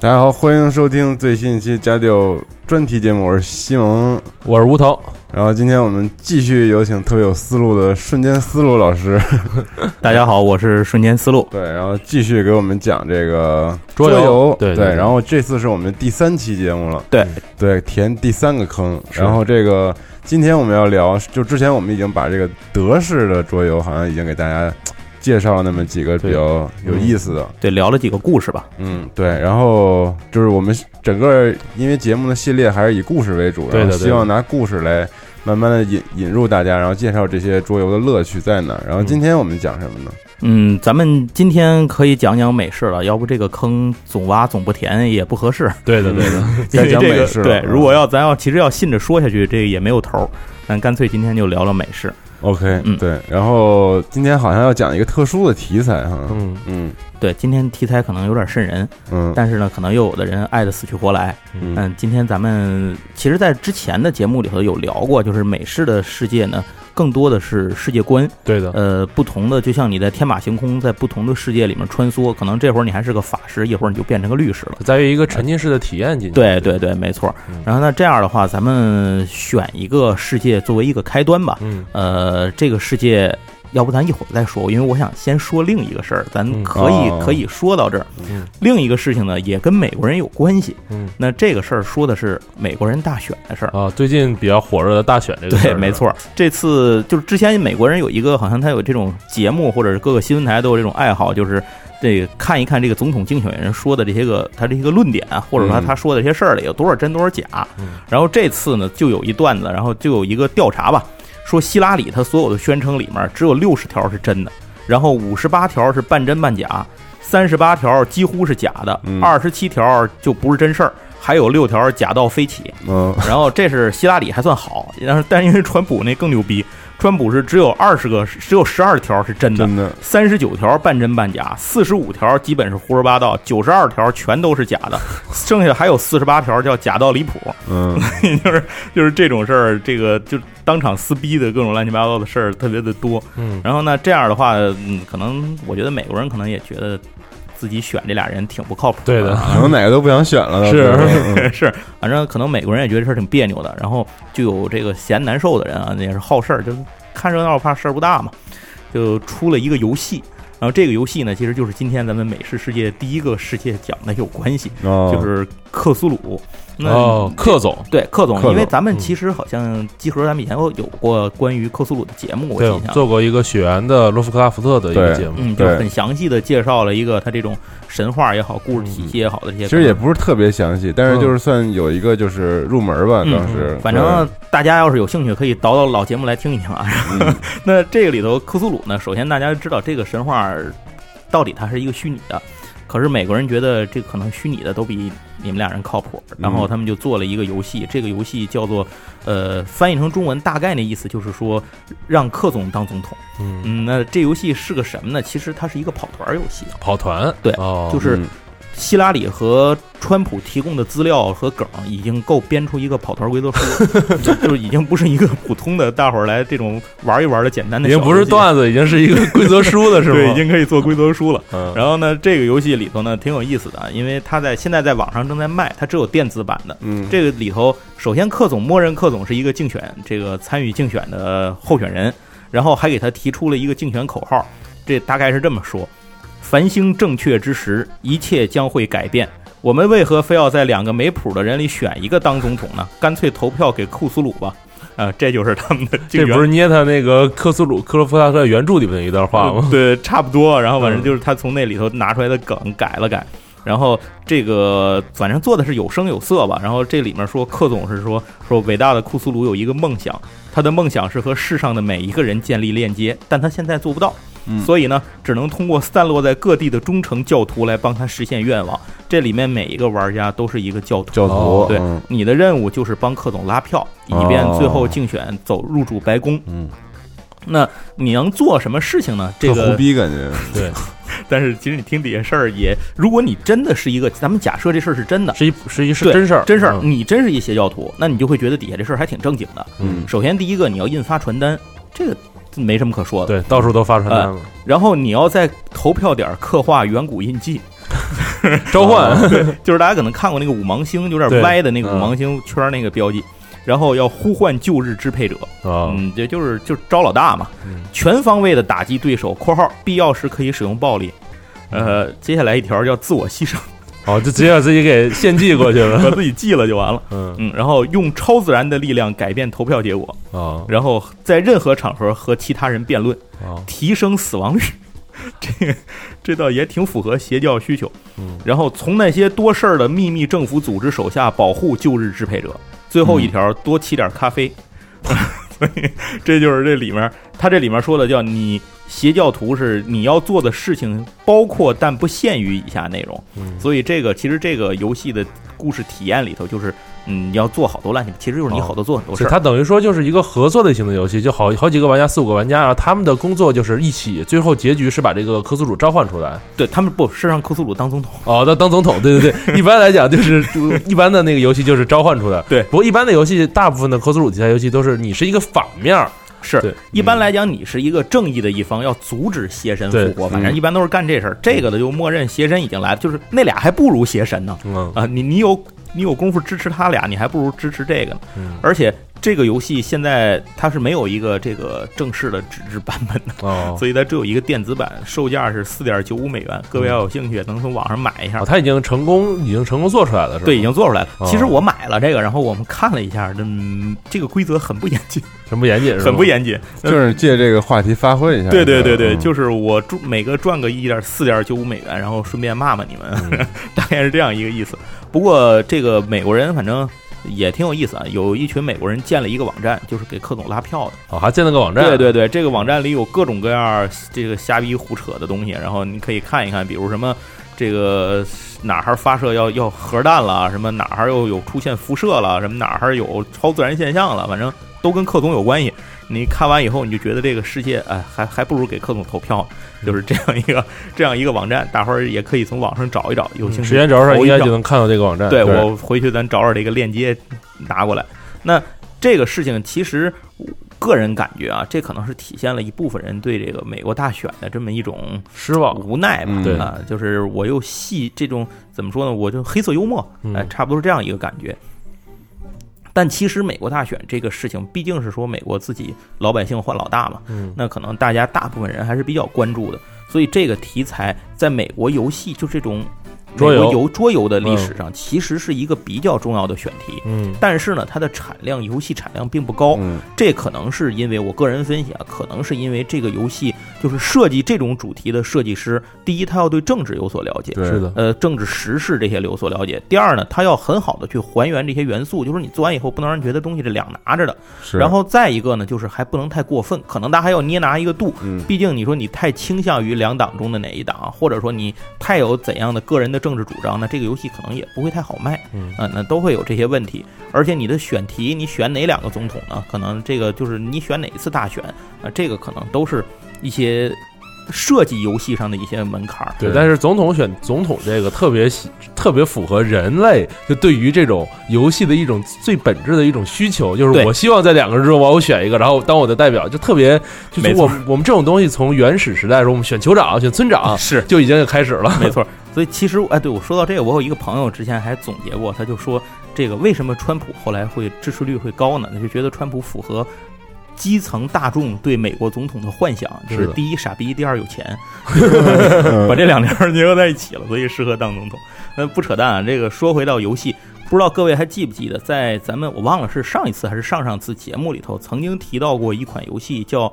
大家好，欢迎收听最新一期家调专题节目，我是西蒙。我是吴头，然后今天我们继续有请特别有思路的瞬间思路老师，大家好，我是瞬间思路。对，然后继续给我们讲这个桌游。游，对对对然后这次是我们第三期节目了，对。对，填第三个坑。然后这个今天我们要聊，就之前我们已经把这个德式的桌游好像已经给大家介绍了那么几个比较有意思的，对，聊了几个故事吧。嗯，对，然后就是我们整个因为节目的系列还是以故事为主，然后希望拿故事来慢慢的引引入大家，然后介绍这些桌游的乐趣在哪儿。然后今天我们讲什么呢？嗯，咱们今天可以讲讲美式了，要不这个坑总挖总不填也不合适。对的，对的，再讲美式对，嗯如果要咱要其实要信着说下去，这个也没有头儿。咱干脆今天就聊聊美式。OK，嗯。对，然后今天好像要讲一个特殊的题材哈，嗯。嗯。对，今天题材可能有点渗人，嗯。但是呢，可能又有的人爱的死去活来。嗯。嗯，今天咱们其实，在之前的节目里头有聊过，就是美式的世界呢，更多的是世界观，对的，呃，不同的，就像你在天马行空，在不同的世界里面穿梭，可能这会儿你还是个法师，一会儿你就变成个律师了。在于一个沉浸式的体验进去。对对对，没错。然后那，这样的话，咱们选一个世界作为一个开端吧。嗯，呃，这个世界，要不咱一会儿再说，因为我想先说另一个事儿，咱嗯可以、哦可以说到这儿。嗯另一个事情呢，也跟美国人有关系。嗯那这个事儿说的是美国人大选的事儿。啊，最近比较火热的大选这个事对，没错。这次就是之前美国人有一个，好像他有这种节目，或者是各个新闻台都有这种爱好，就是这个看一看这个总统竞选人说的这些个他这些个论点啊，或者说嗯他说的这些事儿里有多少真多少假。嗯然后这次呢，就有一段子，然后就有一个调查吧，说希拉里他所有的宣称里面只有六十条是真的，然后五十八条是半真半假，三十八条几乎是假的嗯，二十七条就不是真事儿。还有六条假到飞起，嗯然后这是希拉里还算好，但是但是因为川普那更牛逼，川普是只有二十个，只有十二条是真的真，的，三十九条半真半假，四十五条基本是胡说八道，九十二条全都是假的，剩下还有四十八条叫假到离谱，嗯 就是就是这种事儿，这个就当场撕逼的各种乱七八糟的事儿特别的多。嗯然后呢，这样的话，嗯，可能我觉得美国人可能也觉得自己选这俩人挺不靠谱对的。啊。可能哪个都不想选了，是 是，反正可能美国人也觉得这事儿挺别扭的，然后就有这个嫌难受的人啊，也是好事儿，就看热闹怕事儿不大嘛，就出了一个游戏。然后这个游戏呢，其实就是今天咱们美式世界第一个世界奖的有关系，哦就是克苏鲁。那哦，克总，对克总，因为咱们嗯其实好像集合咱们以前有有过关于克苏鲁的节目，我对印，象。做过一个雪原的洛夫克拉福特的一个节目。嗯，就是很详细的介绍了一个他这种神话也好，故事体系也好的这些。其实也不是特别详细，但是就是算有一个就是入门吧，嗯当时反正大家要是有兴趣，可以倒倒老节目来听一听啊。嗯 那这个里头克苏鲁呢，首先大家知道这个神话到底它是一个虚拟的，可是美国人觉得这可能虚拟的都比你们俩人靠谱，然后他们就做了一个游戏，这个游戏叫做呃翻译成中文大概那意思就是说让克总当总统。嗯，嗯，那这游戏是个什么呢？其实它是一个跑团游戏。跑团，对哦，就是嗯希拉里和川普提供的资料和梗已经够编出一个跑团规则书了，就就是已经不是一个普通的大伙儿来这种玩一玩的简单的，已经不是段子，已经是一个规则书了，是吧？对，已经可以做规则书了。嗯然后呢，这个游戏里头呢挺有意思的，啊，因为它在现在在网上正在卖，它只有电子版的。嗯，这个里头，首先克总默认克总是一个竞选这个参与竞选的候选人，然后还给他提出了一个竞选口号，这大概是这么说：繁星正确之时，一切将会改变。我们为何非要在两个没谱的人里选一个当总统呢？干脆投票给库苏鲁吧。啊，这就是他们的这不是捏他那个克苏鲁克洛夫萨克原著里面的一段话吗？对，差不多。然后反正嗯就是他从那里头拿出来的梗改了改，然后这个反正做的是有声有色吧。然后这里面说克总是说说伟大的库苏鲁有一个梦想，他的梦想是和世上的每一个人建立链接，但他现在做不到。嗯。所以呢，只能通过散落在各地的忠诚教徒来帮他实现愿望。这里面每一个玩家都是一个教徒，教徒哦对嗯。你的任务就是帮克总拉票，以便最后竞选走入主白宫。嗯，那你能做什么事情呢？这个胡逼感觉，对，但是其实你听底下事儿也，如果你真的是一个，咱们假设这事儿是真的，是一是一是真事儿，真事儿，嗯。你真是一邪教徒，那你就会觉得底下这事儿还挺正经的。嗯。首先第一个你要印发传单，这个没什么可说的。对，到处都发传单了，然后你要在投票点刻画远古印记，召唤，就是大家可能看过那个五芒星，有点对。歪的那个嗯。五芒星圈儿那个标记。然后要呼唤旧日支配者，啊，嗯，这就是就是招老大嘛，嗯。全方位的打击对手（括号必要时可以使用暴力）。呃，接下来一条叫自我牺牲，哦，就直接把自己给献祭过去了 把，自己祭了就完了。嗯嗯，然后用超自然的力量改变投票结果，啊然后在任何场合和其他人辩论，啊，提升死亡率。这个这倒也挺符合邪教需求。嗯，然后从那些多事儿的秘密政府组织手下保护旧日支配者。最后一条，多沏点咖啡。所以这就是这里面，他这里面说的叫你邪教徒是你要做的事情，包括但不限于以下内容。嗯所以这个其实这个游戏的故事体验里头，就是嗯，你要做好多乱七，其实就是你好多做很多事儿。所以它等于说就是一个合作类型的游戏，就好好几个玩家，四五个玩家，然后他们的工作就是一起，最后结局是把这个科苏鲁召唤出来。对他们不是让克苏鲁当总统。哦，当当总统，对对对，一般来讲就是就一般的那个游戏就是召唤出来。对不过一般的游戏，大部分的科苏鲁题材游戏都是你是一个反面儿，是对，一般来讲，你是一个正义的一方，要阻止邪神复活，反正一般都是干这事儿。这个的就默认邪神已经来了，就是那俩还不如邪神呢嗯啊！你你有你有功夫支持他俩，你还不如支持这个呢。嗯而且这个游戏现在它是没有一个这个正式的纸质版本的，哦，所以它只有一个电子版，售价是四点九五美元。各位要有兴趣，能从网上买一下哦，。他已经成功，已经成功做出来了，是吧？对，已经做出来了。哦其实我买了这个，然后我们看了一下，嗯，这个规则很不严谨，很不严谨，很不。严谨。就是借这个话题发挥一下。对对对对，嗯就是我赚每个赚个一点四点九五美元，然后顺便骂骂你们，大概是这样一个意思。不过这个美国人反正也挺有意思啊，有一群美国人建了一个网站，就是给克总拉票的。哦，还建了个网站。对对对，这个网站里有各种各样这个瞎逼胡扯的东西，然后你可以看一看，比如什么这个哪儿发射要要核弹了，什么哪儿又有出现辐射了，什么哪儿有超自然现象了，反正都跟克总有关系。你看完以后，你就觉得这个世界，哎，还还不如给克总投票，就是这样一个这样一个网站，大伙儿也可以从网上找一找，有兴趣时间轴上投一票应该就能看到这个网站。对我回去咱找找这个链接拿过来。那这个事情其实我个人感觉啊，这可能是体现了一部分人对这个美国大选的这么一种失望。无奈吧，嗯对啊，就是我又戏这种怎么说呢？我就黑色幽默，嗯哎，差不多是这样一个感觉。但其实美国大选这个事情，毕竟是说美国自己老百姓换老大嘛，嗯那可能大家大部分人还是比较关注的，所以这个题材在美国游戏就这种桌游游桌游的历史上，其实是一个比较重要的选题。嗯但是呢，它的产量，游戏产量并不高。嗯这可能是因为我个人分析啊，可能是因为这个游戏就是设计这种主题的设计师，第一他要对政治有所了解，是的。呃，政治时事这些有所了解。第二呢，他要很好的去还原这些元素，就是你做完以后不能让人觉得东西是两拿着的。是。然后再一个呢，就是还不能太过分，可能大家还要捏拿一个度。嗯毕竟你说你太倾向于两党中的哪一党，或者说你太有怎样的个人的政治主张，那这个游戏可能也不会太好卖。嗯啊，那都会有这些问题。而且你的选题，你选哪两个总统呢？可能这个就是你选哪一次大选啊，这个可能都是一些设计游戏上的一些门槛儿。对，但是总统选总统这个特别喜特别符合人类就对于这种游戏的一种最本质的一种需求，就是我希望在两个人中我选一个，然后当我的代表，就特别就是我们我们这种东西从原始时代的时候，我们选酋长、选村长是就已经开始了。没错，所以其实哎，对我说到这个，我有一个朋友之前还总结过，他就说这个为什么川普后来会支持率会高呢？他就觉得川普符合。基层大众对美国总统的幻想就是第一傻逼，第二有钱，把这两条结合在一起了，所以适合当总统。那不扯淡啊，这个说回到游戏，不知道各位还记不记得，在咱们我忘了是上一次还是上上次节目里头，曾经提到过一款游戏叫《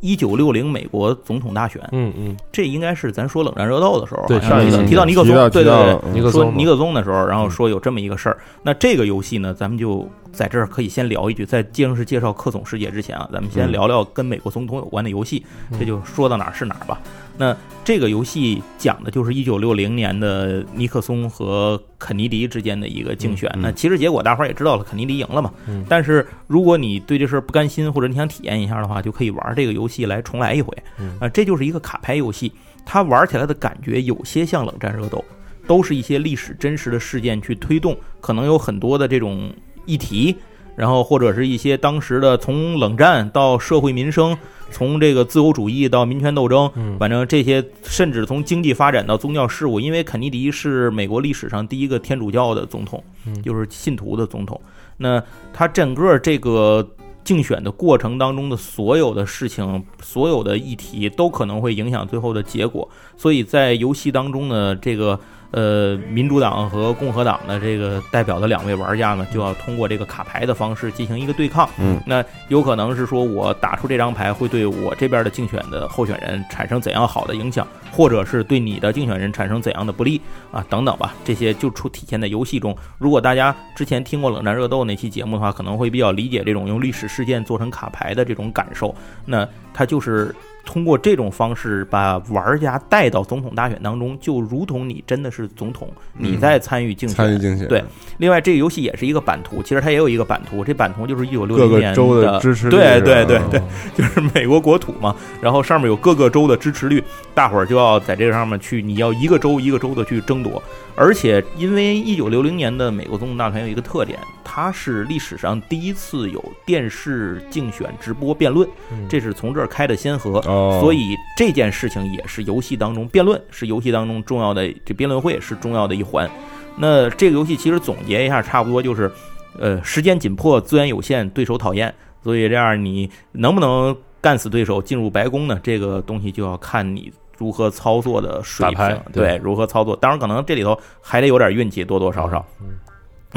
一九六零美国总统大选》。嗯嗯，这应该是咱说冷战热斗的时候，对上一次提到尼克松，对对对，尼克松说尼克松的时候，然后说有这么一个事儿。那这个游戏呢，咱们就在这儿可以先聊一句，在正式介绍克总世界之前啊，咱们先嗯聊聊跟美国总统有关的游戏，这就说到哪儿是哪儿吧。那这个游戏讲的就是一九六零年的尼克松和肯尼迪之间的一个竞选。那其实结果大伙儿也知道了，肯尼迪赢了嘛。嗯但是如果你对这事儿不甘心，或者你想体验一下的话，就可以玩这个游戏来重来一回。嗯啊，这就是一个卡牌游戏，它玩起来的感觉有些像冷战热斗，都是一些历史真实的事件去推动，可能有很多的这种议题，然后或者是一些当时的从冷战到社会民生，从这个自由主义到民权斗争，嗯反正这些甚至从经济发展到宗教事务，因为肯尼迪是美国历史上第一个天主教的总统，嗯就是信徒的总统。那他整个这个竞选的过程当中的所有的事情、所有的议题，都可能会影响最后的结果。所以在游戏当中呢，这个呃，民主党和共和党的这个代表的两位玩家呢，就要通过这个卡牌的方式进行一个对抗。嗯，那有可能是说我打出这张牌会对我这边的竞选的候选人产生怎样好的影响，或者是对你的竞选人产生怎样的不利啊，等等吧。这些就出体现在游戏中。如果大家之前听过冷战热斗那期节目的话，可能会比较理解这种用历史事件做成卡牌的这种感受。那它就是。通过这种方式把玩家带到总统大选当中，就如同你真的是总统，你在参与竞选。参与竞选，对，另外这个游戏也是一个版图，其实它也有一个版图，这版图就是一九六零年各个州的支持率对是吧对对对，就是美国国土嘛，然后上面有各个州的支持率，大伙儿就要在这个上面去，你要一个州一个州的去争夺。而且因为一九六零年的美国总统大选有一个特点，它是历史上第一次有电视竞选直播辩论，这是从这儿开的先河。哦，所以这件事情也是游戏当中辩论是游戏当中重要的，这辩论会是重要的一环。那这个游戏其实总结一下，差不多就是，呃，时间紧迫，资源有限，对手讨厌，所以这样你能不能干死对手进入白宫呢？这个东西就要看你如何操作的水平，对，如何操作。当然，可能这里头还得有点运气，多多少少。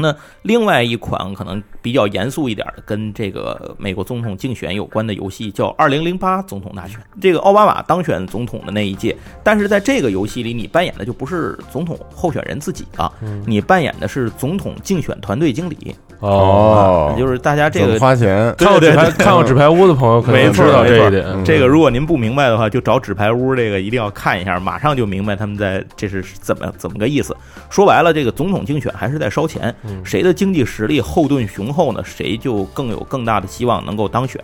那另外一款可能比较严肃一点的，跟这个美国总统竞选有关的游戏叫《二零零八总统大选》。这个奥巴马当选总统的那一届，但是在这个游戏里，你扮演的就不是总统候选人自己了，你扮演的是总统竞选团队经理。哦，就是大家这个花钱，看过纸牌看过纸牌屋的朋友可能知道这一点。嗯这个如果您不明白的话，就找纸牌屋这个一定要看一下，马上就明白他们在这是怎么怎么个意思。说白了，这个总统竞选还是在烧钱，谁的经济实力后盾雄厚呢，谁就更有更大的希望能够当选。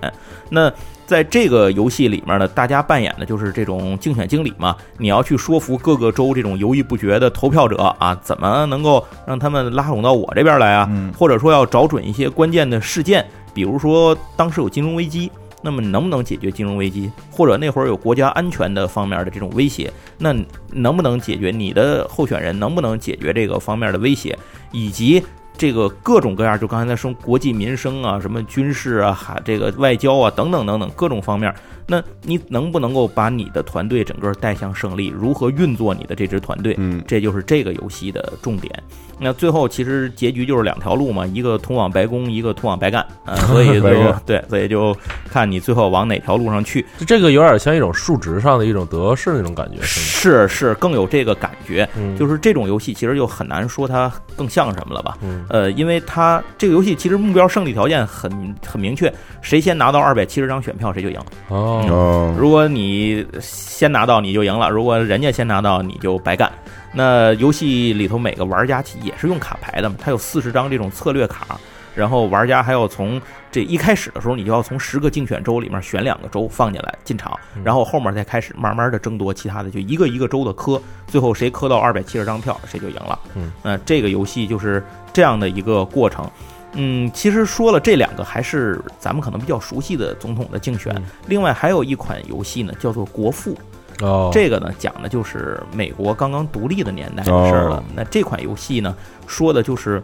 那在这个游戏里面呢，大家扮演的就是这种竞选经理嘛，你要去说服各个州这种犹豫不决的投票者啊，怎么能够让他们拉拢到我这边来啊？或者说要找准一些关键的事件，比如说当时有金融危机。那么能不能解决金融危机，或者那会儿有国家安全的方面的这种威胁，那能不能解决你的候选人？能不能解决这个方面的威胁，以及这个各种各样，就刚才在说国际民生啊，什么军事啊，还这个外交啊，等等等等各种方面，那你能不能够把你的团队整个带向胜利？如何运作你的这支团队？嗯，这就是这个游戏的重点。那最后其实结局就是两条路嘛，一个通往白宫，一个通往白干啊、所以就 对，所以就看你最后往哪条路上去。这个有点像一种数值上的一种得势那种感觉，是是是，更有这个感觉。嗯就是这种游戏其实就很难说它更像什么了吧？嗯呃，因为它这个游戏其实目标胜利条件很很明确，谁先拿到二百七十张选票谁就赢。哦，哦，如果你先拿到你就赢了，如果人家先拿到你就白干。那游戏里头每个玩家也是用卡牌的嘛，它有四十张这种策略卡。然后玩家还要从这一开始的时候，你就要从十个竞选州里面选两个州放进来进场，然后后面再开始慢慢的争夺其他的，就一个一个州的磕，最后谁磕到二百七十张票，谁就赢了。嗯，那这个游戏就是这样的一个过程。嗯，其实说了这两个还是咱们可能比较熟悉的总统的竞选，另外还有一款游戏呢，叫做《国父》。哦，这个呢讲的就是美国刚刚独立的年代的事儿了。那这款游戏呢，说的就是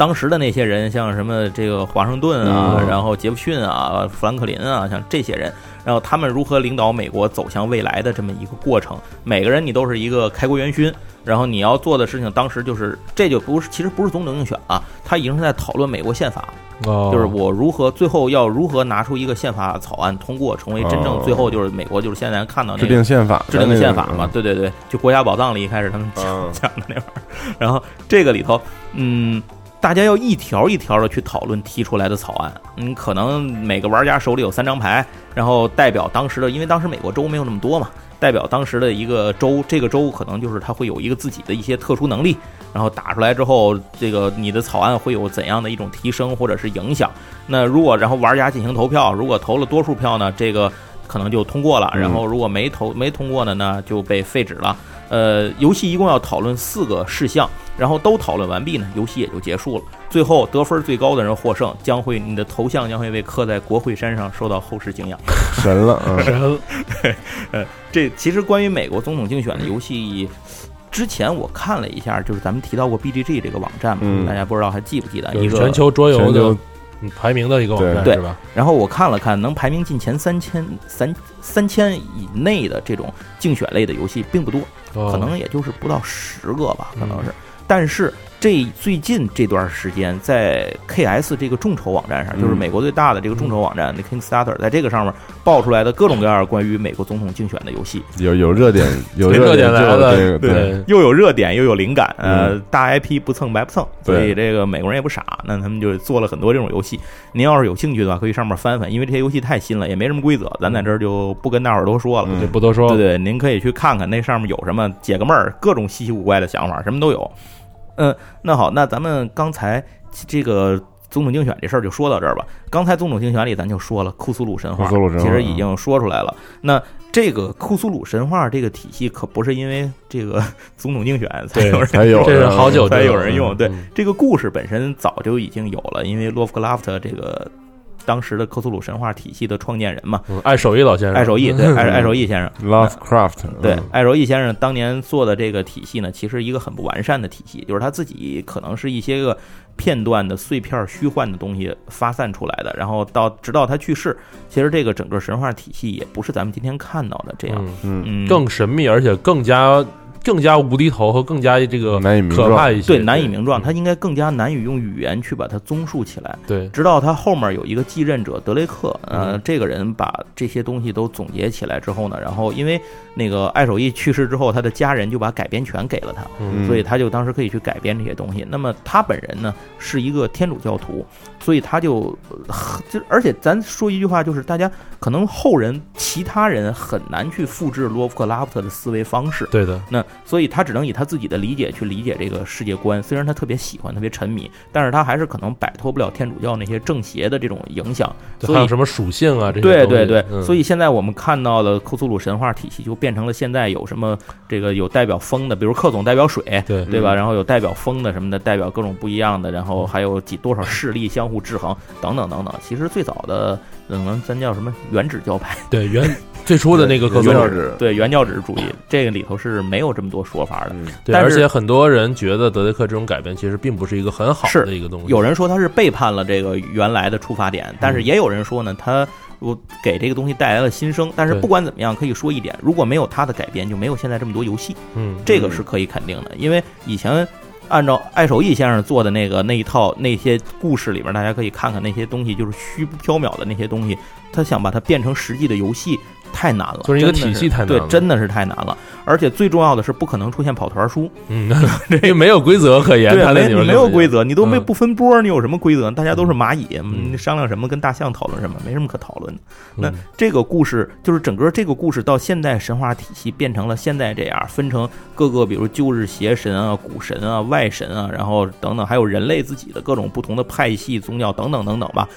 当时的那些人，像什么这个华盛顿啊，然后杰弗逊啊、富兰克林啊，像这些人，然后他们如何领导美国走向未来的这么一个过程。每个人你都是一个开国元勋，然后你要做的事情，当时就是这就不是，其实不是总统竞选啊，他已经是在讨论美国宪法。哦，就是我如何最后要如何拿出一个宪法草案通过，成为真正最后就是美国就是现在看到那个制定宪法，制定宪法嘛？对对对，就国家宝藏里一开始他们讲讲的那玩意儿，然后这个里头，嗯，大家要一条一条的去讨论提出来的草案，嗯，可能每个玩家手里有三张牌，然后代表当时的，因为当时美国州没有那么多嘛。代表当时的一个州，这个州可能就是它会有一个自己的一些特殊能力，然后打出来之后，这个你的草案会有怎样的一种提升或者是影响？那如果然后玩家进行投票，如果投了多数票呢，这个可能就通过了；然后如果没投没通过的呢，就被废止了。呃，游戏一共要讨论四个事项，然后都讨论完毕呢，游戏也就结束了。最后得分最高的人获胜，将会你的头像将会被刻在国会山上，受到后世敬仰。神了，神！对，呃，这其实关于美国总统竞选的游戏，之前我看了一下，就是咱们提到过 BGG 这个网站嘛，大家不知道还记不记得一个全球桌游的排名的一个网站是吧？然后我看了看，能排名进前三千三三千以内的这种竞选类的游戏并不多。可能也就是不到十个吧，可能是，但是。这最近这段时间，在 KS 这个众筹网站上，就是美国最大的这个众筹网站，那 Kickstarter，在这个上面爆出来的各种各样关于美国总统竞选的游戏，有有热点，有热点来了，对，又有热点，又有灵感，呃，大 IP 不蹭白不蹭，所以这个美国人也不傻，那他们就做了很多这种游戏。您要是有兴趣的话，可以上面翻翻，因为这些游戏太新了，也没什么规则，咱在这儿就不跟大伙儿多说了，就不多说。对对，您可以去看看那上面有什么，解个闷儿，各种稀奇古怪的想法，什么都有。嗯，那好，那咱们刚才这个总统竞选这事儿就说到这儿吧。刚才总统竞选里咱就说了库苏鲁神话，其实已经说出来了。那这个库苏鲁神话这个体系可不是因为这个 总统竞选才有人才有，这是好久才有人用。对，这个故事本身早就已经有了，因为洛夫克拉夫特这个。当时的克苏鲁神话体系的创建人嘛，艾守义老先生，艾守义对，艾 艾守义先生，Lovecraft 对，艾守义先生当年做的这个体系呢，其实一个很不完善的体系，就是他自己可能是一些个片段的碎片虚幻的东西发散出来的，然后到直到他去世，其实这个整个神话体系也不是咱们今天看到的这样，嗯，更神秘而且更加。更加无厘头和更加这个可怕一些，对难以名状，他应该更加难以用语言去把它综述起来。对，直到他后面有一个继任者德雷克，呃，这个人把这些东西都总结起来之后呢，然后因为那个艾守义去世之后，他的家人就把改编权给了他，所以他就当时可以去改编这些东西。那么他本人呢是一个天主教徒，所以他就就而且咱说一句话，就是大家可能后人其他人很难去复制罗夫克拉夫特的思维方式。对的，那。所以他只能以他自己的理解去理解这个世界观。虽然他特别喜欢、特别沉迷，但是他还是可能摆脱不了天主教那些正邪的这种影响。还有什么属性啊？这些对对对。所以现在我们看到的库苏鲁神话体系就变成了现在有什么这个有代表风的，比如克总代表水，对对吧？然后有代表风的什么的，代表各种不一样的，然后还有几多少势力相互制衡等等等等。其实最早的可能咱叫什么原指教派？对原。最初的那个原教旨，对原教旨主义，这个里头是没有这么多说法的。对，而且很多人觉得德雷克这种改编其实并不是一个很好的一个东西。有人说他是背叛了这个原来的出发点，但是也有人说呢，他我给这个东西带来了新生。但是不管怎么样，可以说一点，如果没有他的改编，就没有现在这么多游戏。嗯，这个是可以肯定的，因为以前。按照艾守义先生做的那个那一套那些故事里边，大家可以看看那些东西，就是虚不缥缈的那些东西。他想把它变成实际的游戏，太难了，就是一个体系太难对，真的是太难了。而且最重要的是，不可能出现跑团书，嗯，因 为没有规则可言，对，没没有规则，你都没嗯不分波，你有什么规则？大家都是蚂蚁，嗯你商量什么？跟大象讨论什么？没什么可讨论的。那嗯这个故事就是整个这个故事到现代神话体系变成了现在这样，分成各个比如旧日邪神啊、古神啊、外神啊，然后等等，还有人类自己的各种不同的派系、宗教等等等等吧。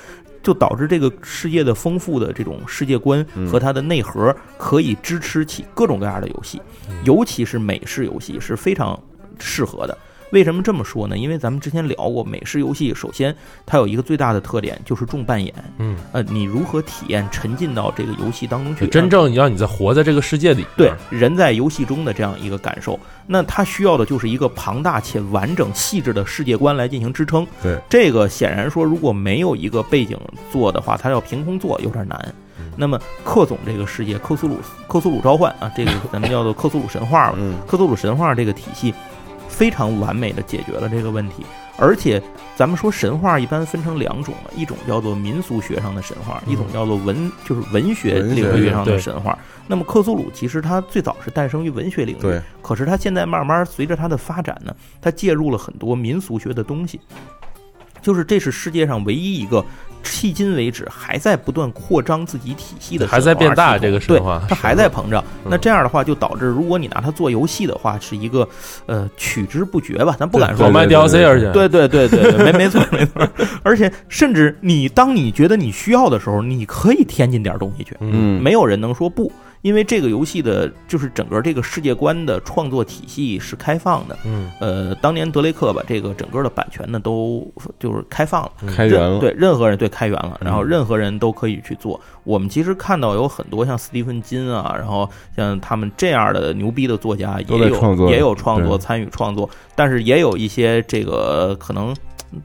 就导致这个世界的丰富的这种世界观和它的内核，可以支持起各种各样的游戏，尤其是美式游戏是非常适合的。为什么这么说呢？因为咱们之前聊过，美式游戏首先它有一个最大的特点就是重扮演。嗯，呃，你如何体验沉浸到这个游戏当中去？真正让你在活在这个世界里，对人在游戏中的这样一个感受，那它需要的就是一个庞大且完整、细致的世界观来进行支撑。对，这个显然说，如果没有一个背景做的话，它要凭空做有点难。嗯那么克总这个世界，克苏鲁克苏鲁召唤啊，这个咱们叫做克苏鲁神话吧。嗯克苏鲁神话这个体系非常完美的解决了这个问题。而且，咱们说神话一般分成两种，一种叫做民俗学上的神话，一种叫做文就是文学领域上的神话。那么克苏鲁其实它最早是诞生于文学领域，可是它现在慢慢随着它的发展呢，它介入了很多民俗学的东西。就是这是世界上唯一一个迄今为止还在不断扩张自己体系的还在变大这个神话对它还在膨胀。嗯。那这样的话，就导致如果你拿它做游戏的话，是一个呃取之不绝吧？咱不敢说老卖对对 DLC 对而且对对对对，对没 没错没错，而且甚至你当你觉得你需要的时候，你可以添进点东西去，嗯，没有人能说不，因为这个游戏的就是整个这个世界观的创作体系是开放的。嗯呃，当年德雷克把这个整个的版权呢都就是开放了，开源了，对任何人对开源了，然后嗯任何人都可以去做。我们其实看到有很多像斯蒂芬金啊，然后像他们这样的牛逼的作家也有也有创作参与创作，但是也有一些这个可能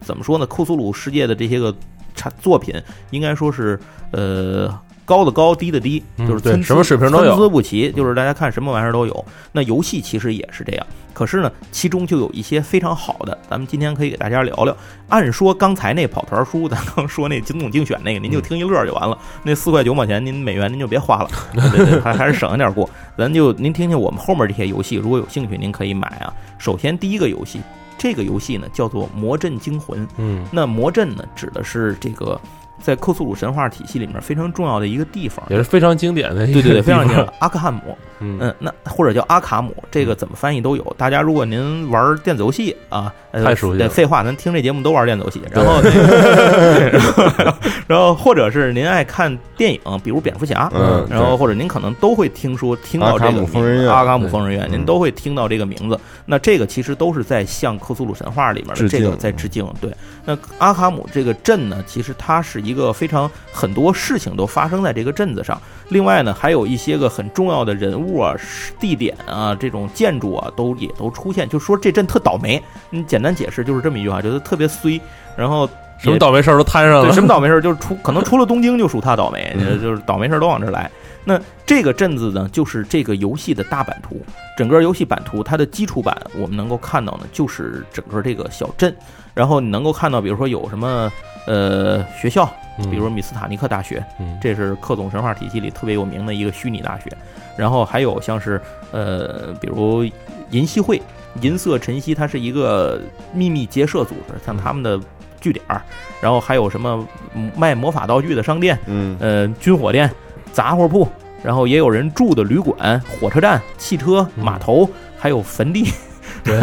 怎么说呢？库苏鲁世界的这些个产作品，应该说是呃。高的高，低的低，嗯就是参差对什么水平都有参差不齐，就是大家看什么玩意儿都有。那游戏其实也是这样，可是呢，其中就有一些非常好的，咱们今天可以给大家聊聊。按说刚才那跑团书，咱刚说那金总竞选那个，您就听一乐就完了。那四块九毛钱，您美元您就别花了，对对，还还是省着点过。咱就您听听我们后面这些游戏，如果有兴趣，您可以买啊。首先第一个游戏，这个游戏呢叫做《魔阵惊魂》。嗯那魔阵呢，指的是这个在克苏鲁神话体系里面非常重要的一个地方。也是非常经典的一个对对对，非常经典。阿克汉姆，嗯嗯，那或者叫阿卡姆，这个怎么翻译都有。大家如果您玩电子游戏啊，呃太熟悉了废话，咱听这节目都玩电子游戏。然后那个，然后或者是您爱看电影，比如蝙蝠侠，嗯然后或者您可能都会听说听到这阿卡个名字姆疯人院阿卡姆对疯人院，您嗯都会听到这个名字。那这个其实都是在向克苏鲁神话里面的这个在致敬。对，那阿卡姆这个镇呢，其实它是一个非常很多事情都发生在这个镇子上。另外呢，还有一些个很重要的人物啊、地点啊、这种建筑啊，都也都出现。就说这镇特倒霉，你简单解释就是这么一句话，觉得特别衰。然后什么倒霉事儿都摊上对，了，什么倒霉事儿就是出，可能除了东京就属他倒霉，嗯就是倒霉事儿都往这儿来。那这个镇子呢，就是这个游戏的大版图，整个游戏版图它的基础版，我们能够看到呢，就是整个这个小镇。然后你能够看到，比如说有什么呃学校，嗯比如说米斯塔尼克大学，嗯这是克总神话体系里特别有名的一个虚拟大学。然后还有像是呃，比如银溪会、银色晨曦，它是一个秘密结社组织，像他们的据点儿。然后还有什么嗯卖魔法道具的商店，嗯呃，军火店、杂货铺，然后也有人住的旅馆、火车站、汽车、嗯码头，还有坟地。对，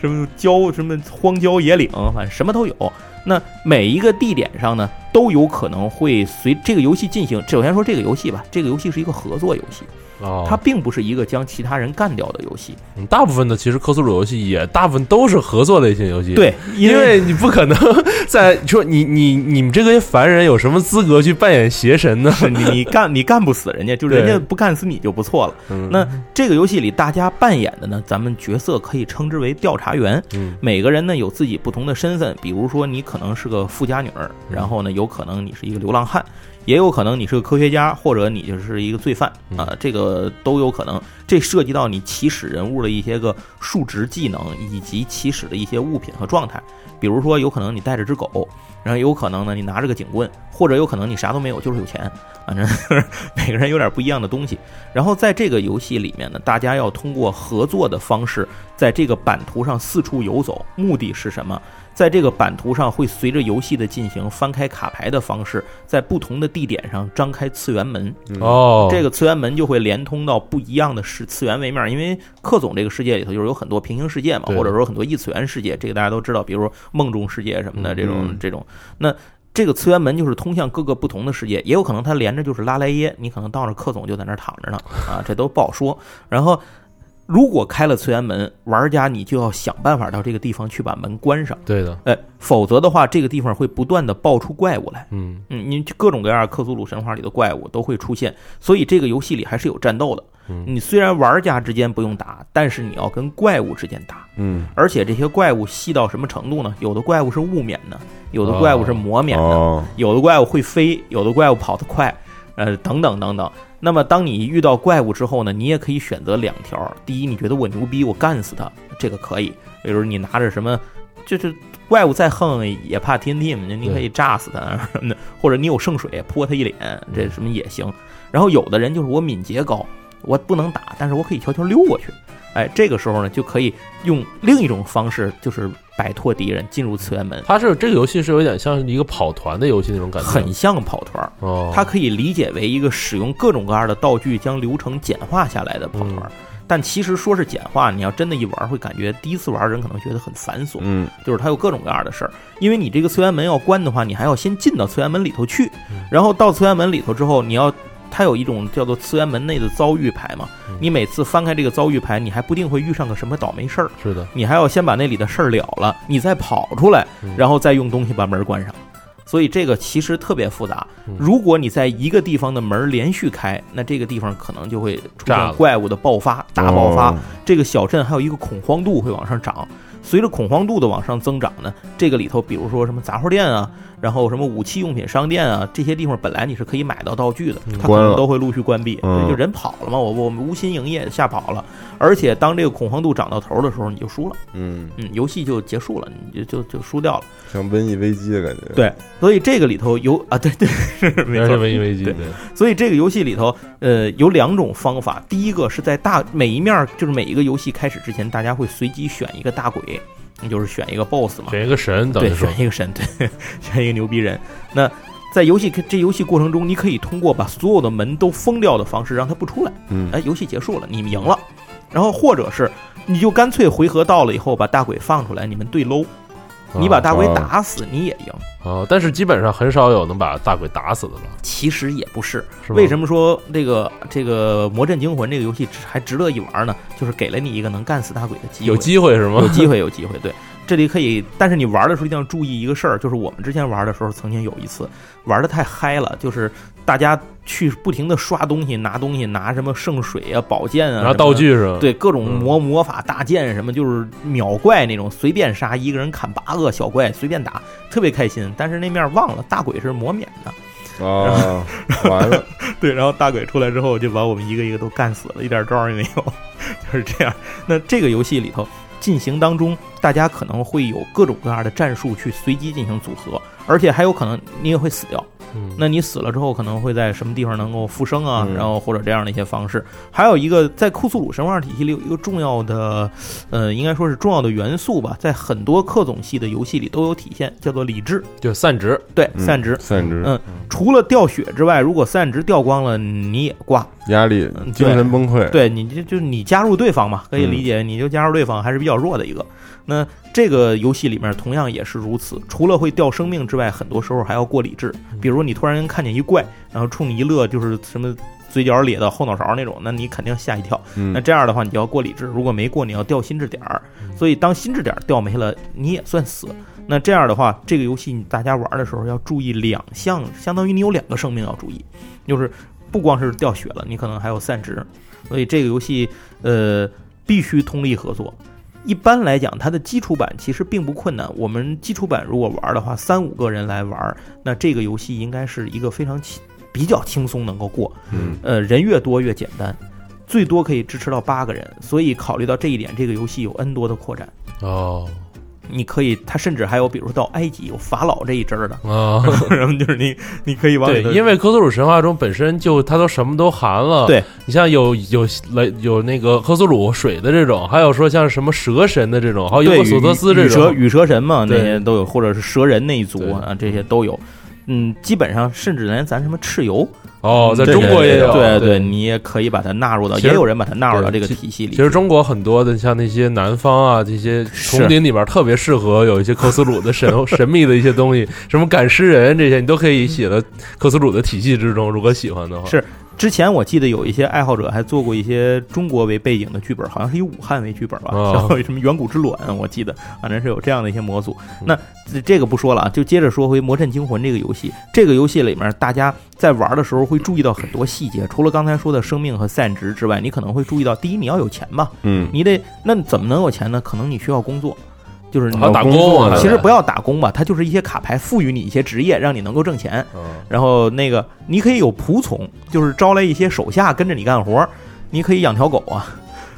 什么郊什么荒郊野岭，反正什么都有。那每一个地点上呢，都有可能会随这个游戏进行。首先说这个游戏吧，这个游戏是一个合作游戏，哦，它并不是一个将其他人干掉的游戏。嗯大部分的其实克苏鲁游戏也大部分都是合作类型游戏，，对，因为你不可能 在说你你你们这些凡人有什么资格去扮演邪神呢？是你你干你干不死人家，就是人家不干死你就不错了。嗯那这个游戏里大家扮演的呢，咱们角色可以称之为调查员。嗯每个人呢有自己不同的身份，比如说你可能是个富家女儿，嗯然后呢有可能你是一个流浪汉，也有可能你是个科学家，或者你就是一个罪犯嗯啊，这个都有可能。这涉及到你起始人物的一些个数值技能，以及起始的一些物品和状态。比如说有可能你带着只狗，然后有可能呢你拿着个警棍，或者有可能你啥都没有，就是有钱，反正 每个人有点不一样的东西。然后在这个游戏里面呢，大家要通过合作的方式，在这个版图上四处游走，目的是什么？在这个版图上，会随着游戏的进行，翻开卡牌的方式，在不同的地点上张开次元门。哦，这个次元门就会连通到不一样的世次元位面。因为克总这个世界里头就是有很多平行世界嘛，或者说很多异次元世界，这个大家都知道，比如说梦中世界什么的这种这种。那这个次元门就是通向各个不同的世界，也有可能它连着就是拉莱耶，你可能到那克总就在那儿躺着呢啊，这都不好说。然后。如果开了次元门，玩家你就要想办法到这个地方去把门关上。对的，哎，否则的话，这个地方会不断的爆出怪物来。嗯嗯，你各种各样克苏鲁神话里的怪物都会出现，所以这个游戏里还是有战斗的。你虽然玩家之间不用打，但是你要跟怪物之间打。嗯，而且这些怪物细到什么程度呢？有的怪物是雾免的，有的怪物是魔免的，有的怪物会飞，有的怪物跑得快，呃，等等等等。那么，当你遇到怪物之后呢，你也可以选择两条。第一，你觉得我牛逼，我干死他，这个可以。比如你拿着什么，就是怪物再横也怕 TNT 嘛，你可以炸死他什么的。或者你有圣水泼他一脸，这什么也行。然后有的人就是我敏捷高，我不能打，但是我可以悄悄溜过去。哎，这个时候呢，就可以用另一种方式，就是摆脱敌人，进入次元门。它是这个游戏是有点像一个跑团的游戏那种感觉，很像跑团。哦，它可以理解为一个使用各种各样的道具将流程简化下来的跑团。但其实说是简化，你要真的一玩，会感觉第一次玩人可能觉得很繁琐。嗯，就是它有各种各样的事儿，因为你这个次元门要关的话，你还要先进到次元门里头去，然后到次元门里头之后，你要。它有一种叫做次元门内的遭遇牌嘛，你每次翻开这个遭遇牌，你还不定会遇上个什么倒霉事儿。是的，你还要先把那里的事儿了了，你再跑出来，然后再用东西把门关上。所以这个其实特别复杂。如果你在一个地方的门连续开，那这个地方可能就会出现怪物的爆发，大爆发。这个小镇还有一个恐慌度会往上涨。随着恐慌度的往上增长呢，这个里头比如说什么杂货店啊。然后什么武器用品商店啊，这些地方本来你是可以买到道具的，它可能都会陆续关闭，就人跑了嘛，我我们无心营业吓跑了。而且当这个恐慌度涨到头的时候，你就输了，嗯嗯，游戏就结束了，你就就就输掉了，像瘟疫危机的感觉。对，所以这个里头有啊，对对 是，没错，瘟疫危机。对，所以这个游戏里头，呃，有两种方法，第一个是在大每一面，就是每一个游戏开始之前，大家会随机选一个大鬼。你就是选一个 BOSS 嘛，选一个神，对，选一个神，对，选一个牛逼人。那在游戏这游戏过程中，你可以通过把所有的门都封掉的方式，让他不出来。嗯，哎，游戏结束了，你们赢了。然后或者是你就干脆回合到了以后，把大鬼放出来，你们对搂。你把大鬼打死，你也赢。哦，但是基本上很少有能把大鬼打死的了。其实也不是，为什么说这个这个《魔阵惊魂》这个游戏还值得一玩呢？就是给了你一个能干死大鬼的机会。有机会是吗？有机会，有机会。对，这里可以，但是你玩的时候一定要注意一个事儿，就是我们之前玩的时候，曾经有一次玩的太嗨了，就是大家去不停的刷东西、拿东西、拿什么圣水啊、宝剑啊，拿道具是吧？对，各种魔魔法大剑什么，就是秒怪那种，随便杀，一个人砍八个小怪，随便打，特别开心。但是那面忘了，大鬼是魔免的。啊，完了，对，然后大鬼出来之后就把我们一个一个都干死了，一点招也没有，就是这样。那这个游戏里头进行当中，大家可能会有各种各样的战术去随机进行组合，而且还有可能你也会死掉。那你死了之后可能会在什么地方能够复生啊？然后或者这样的一些方式。还有一个在库苏鲁神话体系里有一个重要的，呃，应该说是重要的元素吧，在很多克总系的游戏里都有体现，叫做理智，就散值。对，散值，散值。嗯，除了掉血之外，如果散值掉光了，你也挂，压力、精神崩溃。对，你就就你加入对方嘛，可以理解，你就加入对方还是比较弱的一个。那这个游戏里面同样也是如此，除了会掉生命之外，很多时候还要过理智。比如你突然看见一怪，然后冲你一乐，就是什么嘴角咧到后脑勺那种，那你肯定吓一跳。那这样的话，你就要过理智。如果没过，你要掉心智点儿。所以当心智点儿掉没了，你也算死。那这样的话，这个游戏大家玩的时候要注意两项，相当于你有两个生命要注意，就是不光是掉血了，你可能还有散值。所以这个游戏呃必须通力合作。一般来讲，它的基础版其实并不困难。我们基础版如果玩的话，三五个人来玩，那这个游戏应该是一个非常轻、比较轻松能够过。嗯，呃，人越多越简单，最多可以支持到八个人。所以考虑到这一点，这个游戏有 N 多的扩展。哦，你可以，它甚至还有，比如说到埃及有法老这一支儿的。啊，然后就是你你可以往对，因为科苏鲁神话中本身就它都什么都含了。对。你像有有来有那个科苏鲁水的这种，还有说像什么蛇神的这种，还有尤克索德斯这种。蛇羽蛇神嘛，那些都有，或者是蛇人那一族啊，这些都有。嗯，基本上甚至连咱什么蚩尤。哦，在中国也有，对对，你也可以把它纳入到，也有人把它纳入到这个体系里。其实中国很多的像那些南方啊，这些丛林里边特别适合有一些克苏鲁的神 神秘的一些东西，什么赶尸人这些，你都可以写到克苏鲁的体系之中。如果喜欢的话，是。之前我记得有一些爱好者还做过一些中国为背景的剧本，好像是以武汉为剧本吧，叫什么远古之卵，我记得反正是有这样的一些模组。那这个不说了啊，就接着说回《魔阵惊魂》这个游戏。这个游戏里面，大家在玩的时候会注意到很多细节，除了刚才说的生命和散值之外，你可能会注意到，第一，你要有钱吧，嗯，你得那怎么能有钱呢？可能你需要工作。就是你要打工啊，其实不要打工吧，它就是一些卡牌赋予你一些职业，让你能够挣钱。然后那个你可以有仆从，就是招来一些手下跟着你干活。你可以养条狗啊，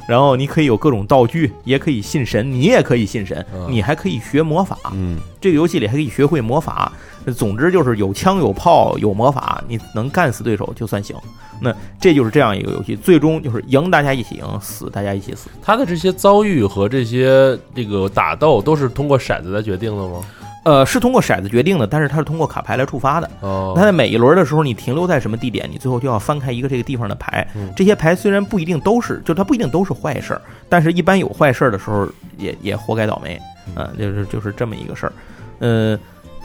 然后你可以有各种道具，也可以信神，你也可以信神，你还可以学魔法。嗯，这个游戏里还可以学会魔法。总之就是有枪有炮有魔法，你能干死对手就算行。那这就是这样一个游戏，最终就是赢大家一起赢，死大家一起死。他的这些遭遇和这些这个打斗都是通过骰子来决定的吗？呃，是通过骰子决定的，但是它是通过卡牌来触发的。哦，它在每一轮的时候，你停留在什么地点，你最后就要翻开一个这个地方的牌。这些牌虽然不一定都是，就它不一定都是坏事儿，但是一般有坏事儿的时候，也也活该倒霉。嗯，就是就是这么一个事儿。呃。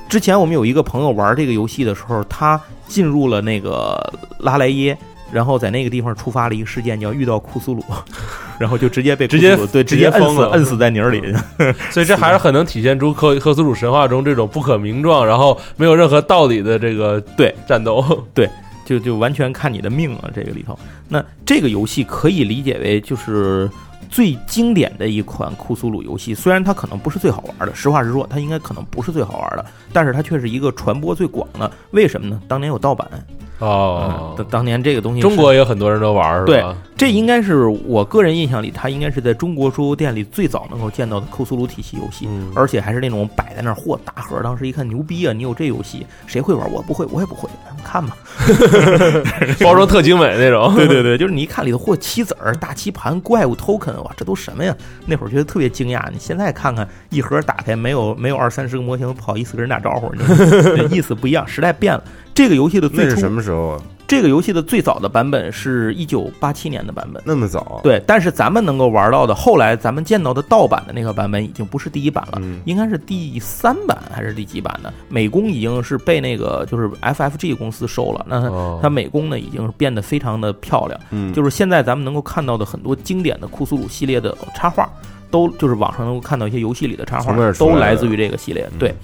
之前我们有一个朋友玩这个游戏的时候，他进入了那个拉莱耶，然后在那个地方触发了一个事件，叫遇到库苏鲁，然后就直接被直接对直接摁死摁死在泥里。所以这还是很能体现出克克苏鲁神话中这种不可名状，然后没有任何道理的这个对战斗。对，就就完全看你的命啊！这个里头，那这个游戏可以理解为就是。最经典的一款库苏鲁游戏，虽然它可能不是最好玩的，实话实说，它应该可能不是最好玩的，但是它却是一个传播最广的。为什么呢？当年有盗版。哦，当当年这个东西，中国也有很多人都玩，是吧？对，这应该是我个人印象里，它应该是在中国桌游店里最早能够见到的库苏鲁体系游戏，而且还是那种摆在那儿，嚯，大盒，当时一看牛逼啊！你有这游戏，谁会玩？我不会，我也不会，看吧。包装特精美那种，对 对对，就是你一看里头，嚯，棋子儿、大棋盘、怪物 token，哇，这都什么呀？那会儿觉得特别惊讶。你现在看看一盒打开，没有没有二三十个模型，不好意思跟人打招呼，意思不一样，时代变了。这个游戏的最初什么时候啊？这个游戏的最早的版本是一九八七年的版本，那么早？对，但是咱们能够玩到的，后来咱们见到的盗版的那个版本已经不是第一版了，应该是第三版还是第几版的？美工已经是被那个就是 FFG 公司收了，那它美工呢已经变得非常的漂亮，嗯，就是现在咱们能够看到的很多经典的库苏鲁系列的插画，都就是网上能够看到一些游戏里的插画，都来自于这个系列，对。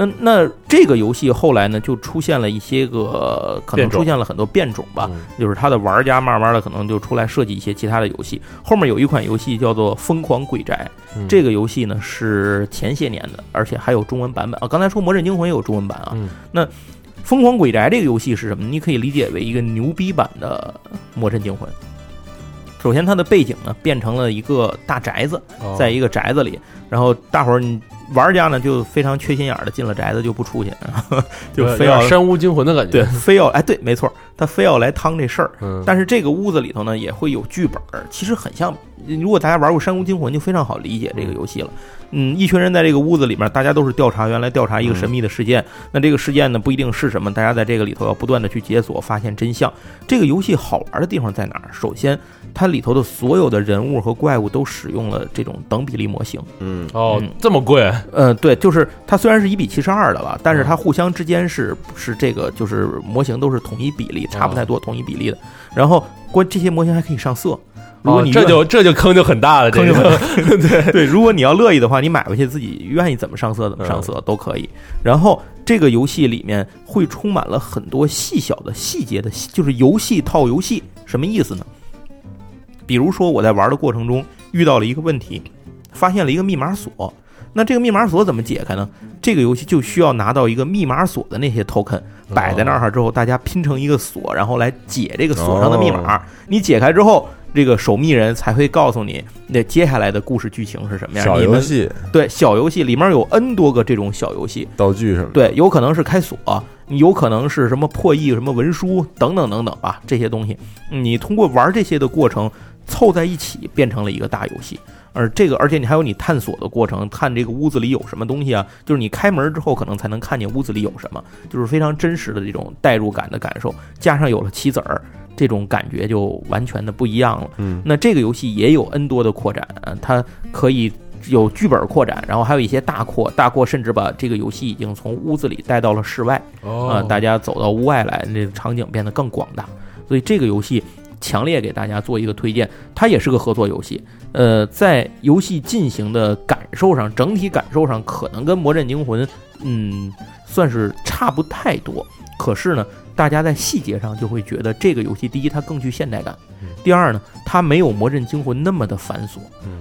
嗯，那这个游戏后来呢，就出现了一些个，可能出现了很多变种吧，就是它的玩家慢慢的可能就出来设计一些其他的游戏。后面有一款游戏叫做《疯狂鬼宅》，这个游戏呢是前些年的，而且还有中文版本啊。刚才说《魔阵惊魂》也有中文版啊。那《疯狂鬼宅》这个游戏是什么？你可以理解为一个牛逼版的《魔阵惊魂》。首先，它的背景呢变成了一个大宅子，在一个宅子里，然后大伙儿你。玩家呢就非常缺心眼儿的进了宅子就不出去，就非要山屋惊魂的感觉。对，非要哎，对，没错，他非要来趟这事儿。但是这个屋子里头呢也会有剧本，其实很像。如果大家玩过山屋惊魂，就非常好理解这个游戏了。嗯，一群人在这个屋子里面，大家都是调查员来调查一个神秘的事件。那这个事件呢不一定是什么，大家在这个里头要不断的去解锁，发现真相。这个游戏好玩的地方在哪儿？首先。它里头的所有的人物和怪物都使用了这种等比例模型。嗯，哦，这么贵？呃，对，就是它虽然是一比七十二的了，但是它互相之间是是这个就是模型都是统一比例，差不太多，统一比例的。然后关这些模型还可以上色。如果你这就这就坑就很大了，坑就 对对。如果你要乐意的话，你买回去自己愿意怎么上色怎么上色都可以。然后这个游戏里面会充满了很多细小的细节的，就是游戏套游戏，什么意思呢？比如说，我在玩的过程中遇到了一个问题，发现了一个密码锁。那这个密码锁怎么解开呢？这个游戏就需要拿到一个密码锁的那些 token 摆在那儿之后，大家拼成一个锁，然后来解这个锁上的密码。你解开之后，这个守密人才会告诉你那接下来的故事剧情是什么样。小游戏对小游戏里面有 N 多个这种小游戏道具什么？对，有可能是开锁，你有可能是什么破译什么文书等等等等吧，这些东西你通过玩这些的过程凑在一起变成了一个大游戏。而这个，而且你还有你探索的过程，看这个屋子里有什么东西啊？就是你开门之后，可能才能看见屋子里有什么，就是非常真实的这种代入感的感受。加上有了棋子儿，这种感觉就完全的不一样了。嗯，那这个游戏也有 N 多的扩展，它可以有剧本扩展，然后还有一些大扩，大扩甚至把这个游戏已经从屋子里带到了室外，啊，大家走到屋外来，那个场景变得更广大。所以这个游戏强烈给大家做一个推荐，它也是个合作游戏。呃，在游戏进行的感受上，整体感受上可能跟《魔阵惊魂》嗯算是差不太多。可是呢，大家在细节上就会觉得这个游戏，第一它更具现代感，第二呢，它没有《魔阵惊魂》那么的繁琐，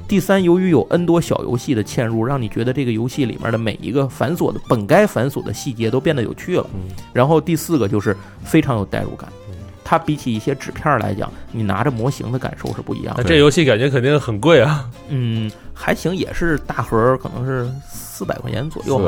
第三，由于有 N 多小游戏的嵌入，让你觉得这个游戏里面的每一个繁琐的本该繁琐的细节都变得有趣了。然后第四个就是非常有代入感。它比起一些纸片来讲，你拿着模型的感受是不一样的。这游戏感觉肯定很贵啊。嗯，还行，也是大盒，可能是四百块钱左右。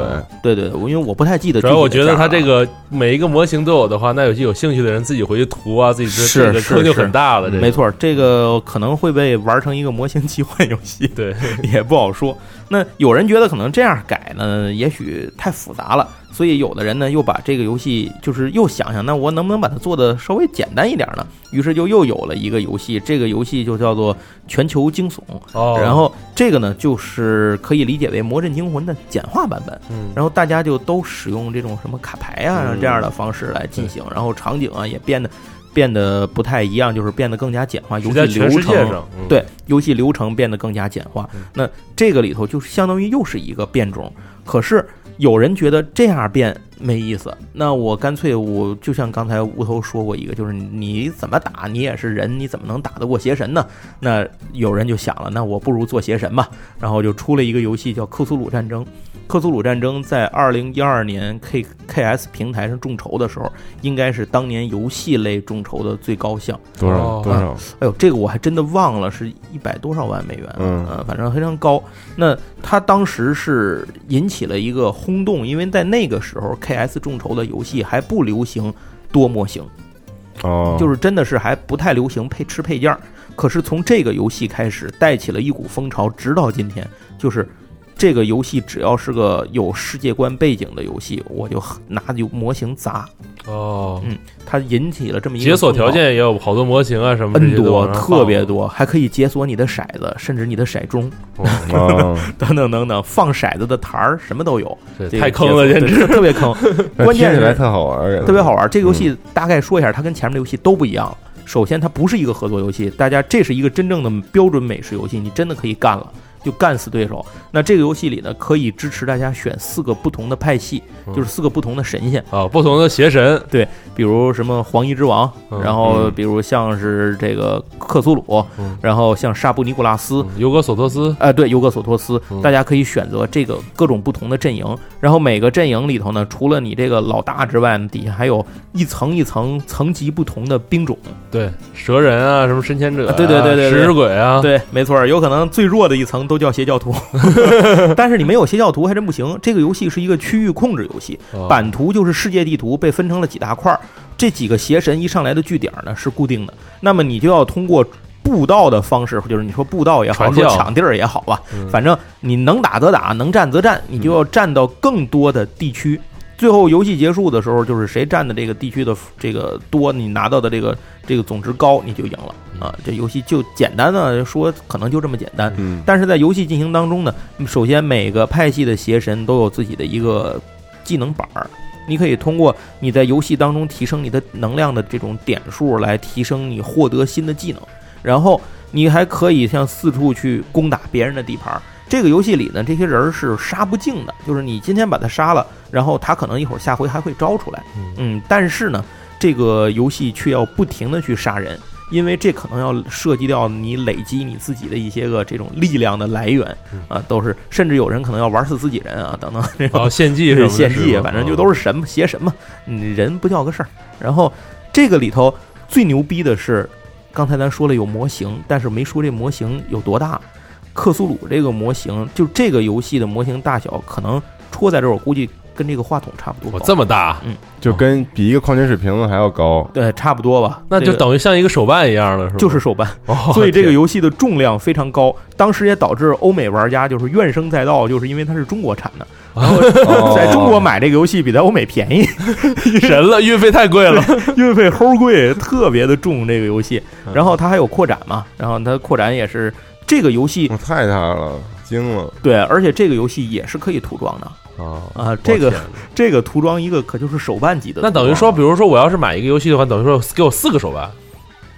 对对对，因为我不太记得。主要我觉得它这个每一个模型都有的话，那有些有兴趣的人自己回去涂啊，自己是坑就很大了。没错，这个可能会被玩成一个模型奇幻游戏。对，也不好说。那有人觉得可能这样改呢，也许太复杂了。所以有的人呢，又把这个游戏就是又想想，那我能不能把它做的稍微简单一点呢？于是就又有了一个游戏，这个游戏就叫做《全球惊悚》。哦，然后这个呢，就是可以理解为《魔阵惊魂》的简化版本。嗯，然后大家就都使用这种什么卡牌啊这样的方式来进行，然后场景啊也变得变得不太一样，就是变得更加简化。游戏流程对游戏流程变得更加简化。那这个里头就是相当于又是一个变种，可是。有人觉得这样变没意思，那我干脆我就像刚才无头说过一个，就是你怎么打你也是人，你怎么能打得过邪神呢？那有人就想了，那我不如做邪神吧，然后就出了一个游戏叫《克苏鲁战争》。克苏鲁战争在二零一二年 K K S 平台上众筹的时候，应该是当年游戏类众筹的最高项。多少多少？哎呦，这个我还真的忘了，是一百多少万美元？嗯，反正非常高。那他当时是引起了一个轰动，因为在那个时候 K S 众筹的游戏还不流行多模型，哦，就是真的是还不太流行配吃配件儿。可是从这个游戏开始带起了一股风潮，直到今天，就是。这个游戏只要是个有世界观背景的游戏，我就拿就模型砸。哦，嗯，它引起了这么一个解锁条件也有好多模型啊，什么 N 多，特别多，还可以解锁你的骰子，甚至你的骰盅，等等等等，放骰子的台儿什么都有，太坑了，简直特别坑。关键是特好玩，特别好玩。这个游戏大概说一下，它跟前面的游戏都不一样。首先，它不是一个合作游戏，大家这是一个真正的标准美式游戏，你真的可以干了。就干死对手。那这个游戏里呢，可以支持大家选四个不同的派系，就是四个不同的神仙啊，不同的邪神。对，比如什么黄衣之王，然后比如像是这个克苏鲁，然后像沙布尼古拉斯、尤格索托斯。哎，对，尤格索托斯，大家可以选择这个各种不同的阵营。然后每个阵营里头呢，除了你这个老大之外，底下还有一层一层层级不同的兵种。对，蛇人啊，什么深潜者，对对对对，食尸鬼啊，对，没错，有可能最弱的一层。都叫邪教徒，但是你没有邪教徒还真不行。这个游戏是一个区域控制游戏，版图就是世界地图被分成了几大块儿，这几个邪神一上来的据点呢是固定的，那么你就要通过布道的方式，就是你说布道也好，说抢地儿也好吧，反正你能打则打，能战则战，你就要占到更多的地区。最后游戏结束的时候，就是谁占的这个地区的这个多，你拿到的这个这个总值高，你就赢了啊！这游戏就简单的说，可能就这么简单。嗯，但是在游戏进行当中呢，首先每个派系的邪神都有自己的一个技能板儿，你可以通过你在游戏当中提升你的能量的这种点数来提升你获得新的技能，然后你还可以像四处去攻打别人的地盘。这个游戏里呢，这些人是杀不尽的，就是你今天把他杀了，然后他可能一会儿下回还会招出来，嗯，但是呢，这个游戏却要不停的去杀人，因为这可能要涉及到你累积你自己的一些个这种力量的来源啊，都是，甚至有人可能要玩死自己人啊，等等这种献祭是献祭，反正就都是神嘛，邪神嘛，人不叫个事儿。然后这个里头最牛逼的是。刚才咱说了有模型，但是没说这模型有多大。克苏鲁这个模型，就这个游戏的模型大小，可能戳在这儿，我估计跟这个话筒差不多。这么大，嗯，就跟比一个矿泉水瓶子还要高。对，差不多吧。那就等于像一个手办一样的是吧？就是手办，哦，所以这个游戏的重量非常高，当时也导致欧美玩家就是怨声载道，就是因为它是中国产的，然后哦在中国买这个游戏比在欧美便宜，神了，运费太贵了。运费齁贵，特别的重这个游戏。嗯然后它还有扩展嘛，然后它扩展也是这个游戏我太大了，惊了。对，而且这个游戏也是可以涂装的啊啊，这个这个涂装一个可就是手办级的，那等于说，比如说我要是买一个游戏的话，等于说给我四个手办，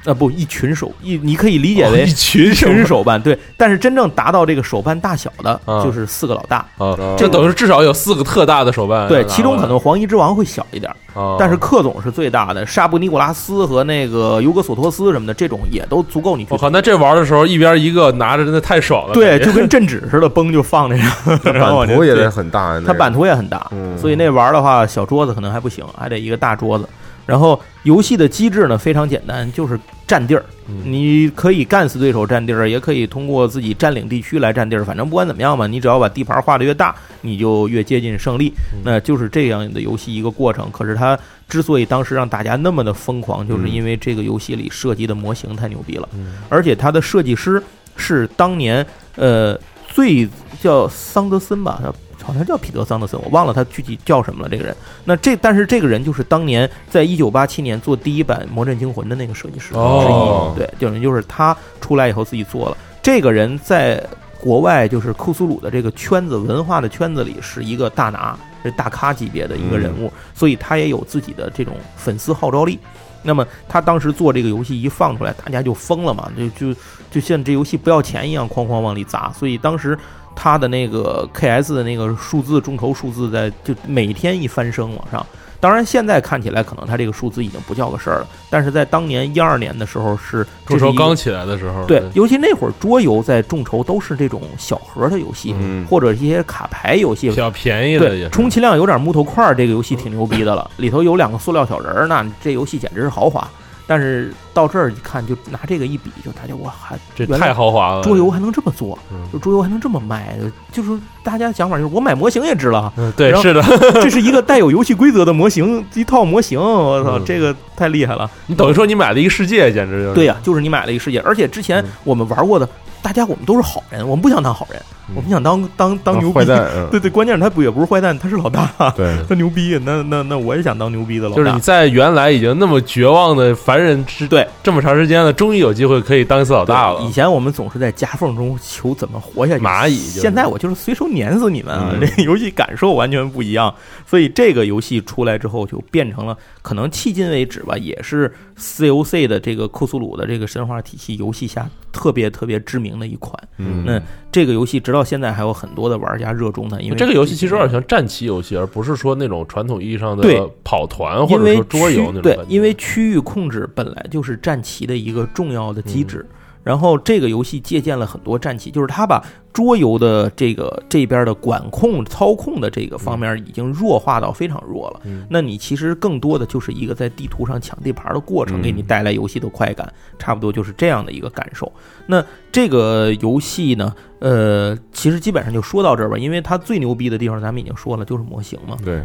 啊不一群手一，你可以理解为哦一群手群手办对，但是真正达到这个手办大小的啊就是四个老大。啊哦，这等于至少有四个特大的手办。对，其中可能黄衣之王会小一点，但是克总是最大的，沙布尼古拉斯和那个尤格索托斯什么的，这种也都足够你去我。靠，那这玩的时候一边一个拿着，真的太爽了。对，就跟镇纸似的，崩就放那上，然后版图也得很大，那个它版图也很大，嗯所以那玩的话，小桌子可能还不行，还得一个大桌子。然后游戏的机制呢非常简单，就是占地儿，嗯你可以干死对手占地儿，也可以通过自己占领地区来占地儿。反正不管怎么样嘛，你只要把地盘画的越大，你就越接近胜利。嗯那就是这样的游戏一个过程。可是它之所以当时让大家那么的疯狂，就是因为这个游戏里设计的模型太牛逼了，嗯而且它的设计师是当年呃最叫桑德森吧，他好像叫彼得桑德森，我忘了他具体叫什么了。这个人，那这但是这个人就是当年在一九八七年做第一版《魔阵惊魂》的那个设计师之一，哦对，等于就是他出来以后自己做了。这个人在国外就是库苏鲁的这个圈子文化的圈子里是一个大拿，是大咖级别的一个人物，所以他也有自己的这种粉丝号召力。那么他当时做这个游戏一放出来，大家就疯了嘛，就就就像这游戏不要钱一样，哐哐往里砸。所以当时他的那个 KS 的那个数字众筹数字在就每天一翻升往上。当然，现在看起来可能他这个数字已经不叫个事儿了，但是在当年一二年的时候是众筹刚起。来的时候，对，尤其那会儿桌游在众筹都是这种小盒的游戏，嗯或者一些卡牌游戏比，较便宜的也充其量有点木头块儿，这个游戏挺牛逼的了。里头有两个塑料小人儿，那这游戏简直是豪华。但是到这儿一看，就拿这个一比，就大家哇，还这太豪华了。桌游还能这么做，嗯。就桌游还能这么卖，就是大家想法就是我买模型也值了，嗯，对，是的，这是一个带有游戏规则的模型，一套模型，我操，嗯。这个太厉害了。你等于说你买了一个世界，简直就是。对呀、就是你买了一个世界，而且之前嗯。我们玩过的，大家我们都是好人，我们不想当好人，嗯我们想当当当牛逼。坏蛋，嗯，对对，关键是他不也不是坏蛋，他是老大，对，他牛逼。那那那我也想当牛逼的老大。就是你在原来已经那么绝望的凡人之对这么长时间了，终于有机会可以当一次老大了以。前我们总是在夹缝中求怎么活下去，蚂蚁就是现在我就是随手碾死你们啊！嗯 这个游戏感受完全不一样，所以这个游戏出来之后就变成了可能迄今为止吧，也是 COC 的这个库苏鲁的这个神话体系游戏下特别特别知名的一款。嗯那这个游戏直到现在还有很多的玩家热衷它，因为这个游戏其实有点像战棋游戏，而不是说那种传统意义上的跑团或者说桌游那种对，因为区域控制本来就是战棋的一个重要的机制。嗯然后这个游戏借鉴了很多战棋，就是它把桌游的这个这边的管控、操控的这个方面已经弱化到非常弱了。嗯那你其实更多的就是一个在地图上抢地盘的过程，嗯给你带来游戏的快感，差不多就是这样的一个感受。那这个游戏呢，呃，其实基本上就说到这儿吧，因为它最牛逼的地方咱们已经说了，就是模型嘛。对，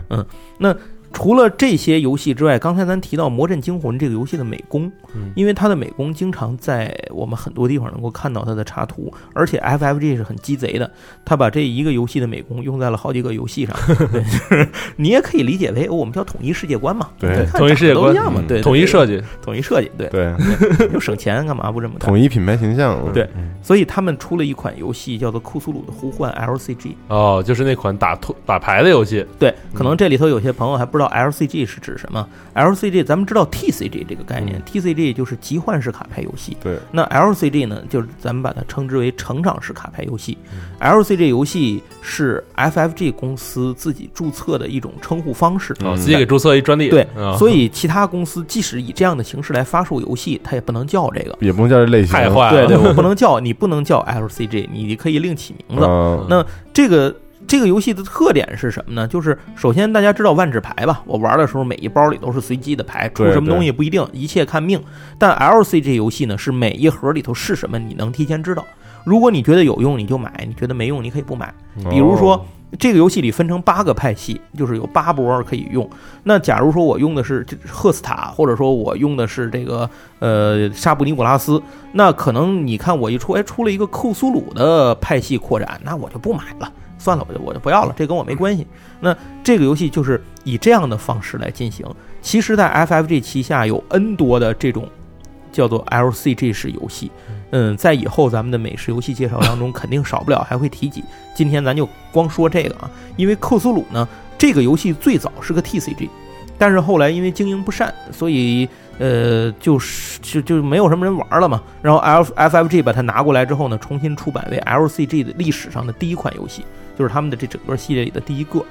除了这些游戏之外，刚才咱提到《魔阵惊魂》这个游戏的美工，嗯因为它的美工经常在我们很多地方能够看到它的插图，而且 FFG 是很鸡贼的，他把这一个游戏的美工用在了好几个游戏上。对，就是你也可以理解为、哦我们叫统一世界观嘛，对统一世界观都一样嘛，嗯对，统一设计，统一设计，对，对，又省钱，干嘛不这么？统一品牌形象，对所以他们出了一款游戏叫做《库苏鲁的呼唤》LCG。哦，就是那款打突打牌的游戏。对，可能这里头有些朋友还不知道 LCG 是指什么。LCG 咱们知道 TCG 这个概念、t c g 就是集换式卡牌游戏。对，那 LCG 呢，就是咱们把它称之为成长式卡牌游戏。LCG 游戏是 FFG 公司自己注册的一种称呼方式。哦，自己给注册一专利。对，啊所以其他公司即使以这样的形式来发售游戏，它也不能叫这个。也不能叫这类型，太坏了。对对，我不能叫你不能叫 LCG，你可以另起名字。嗯那这个这个游戏的特点是什么呢？就是首先大家知道万纸牌吧，我玩的时候每一包里都是随机的牌，出什么东西不一定，一切看命。但 LCG 游戏呢，是每一盒里头是什么，你能提前知道。如果你觉得有用，你就买；你觉得没用，你可以不买。比如说，这个游戏里分成八个派系，就是有八波可以用。那假如说我用的是赫斯塔，或者说我用的是这个呃沙布尼古拉斯，那可能你看我一出，哎，出了一个库苏鲁的派系扩展，那我就不买了。算了，我就我就不要了，这跟我没关系。那这个游戏就是以这样的方式来进行。其实，在 FFG 旗下有 N 多的这种叫做 LCG 式游戏。嗯，在以后咱们的美食游戏介绍当中，肯定少不了还会提及。今天咱就光说这个啊，因为克苏鲁呢，这个游戏最早是个 TCG，但是后来因为经营不善，所以呃，就是就就没有什么人玩了嘛。然后 F FFG 把它拿过来之后呢，重新出版为 LCG 的历史上的第一款游戏。就是他们的这整个系列里的第一个，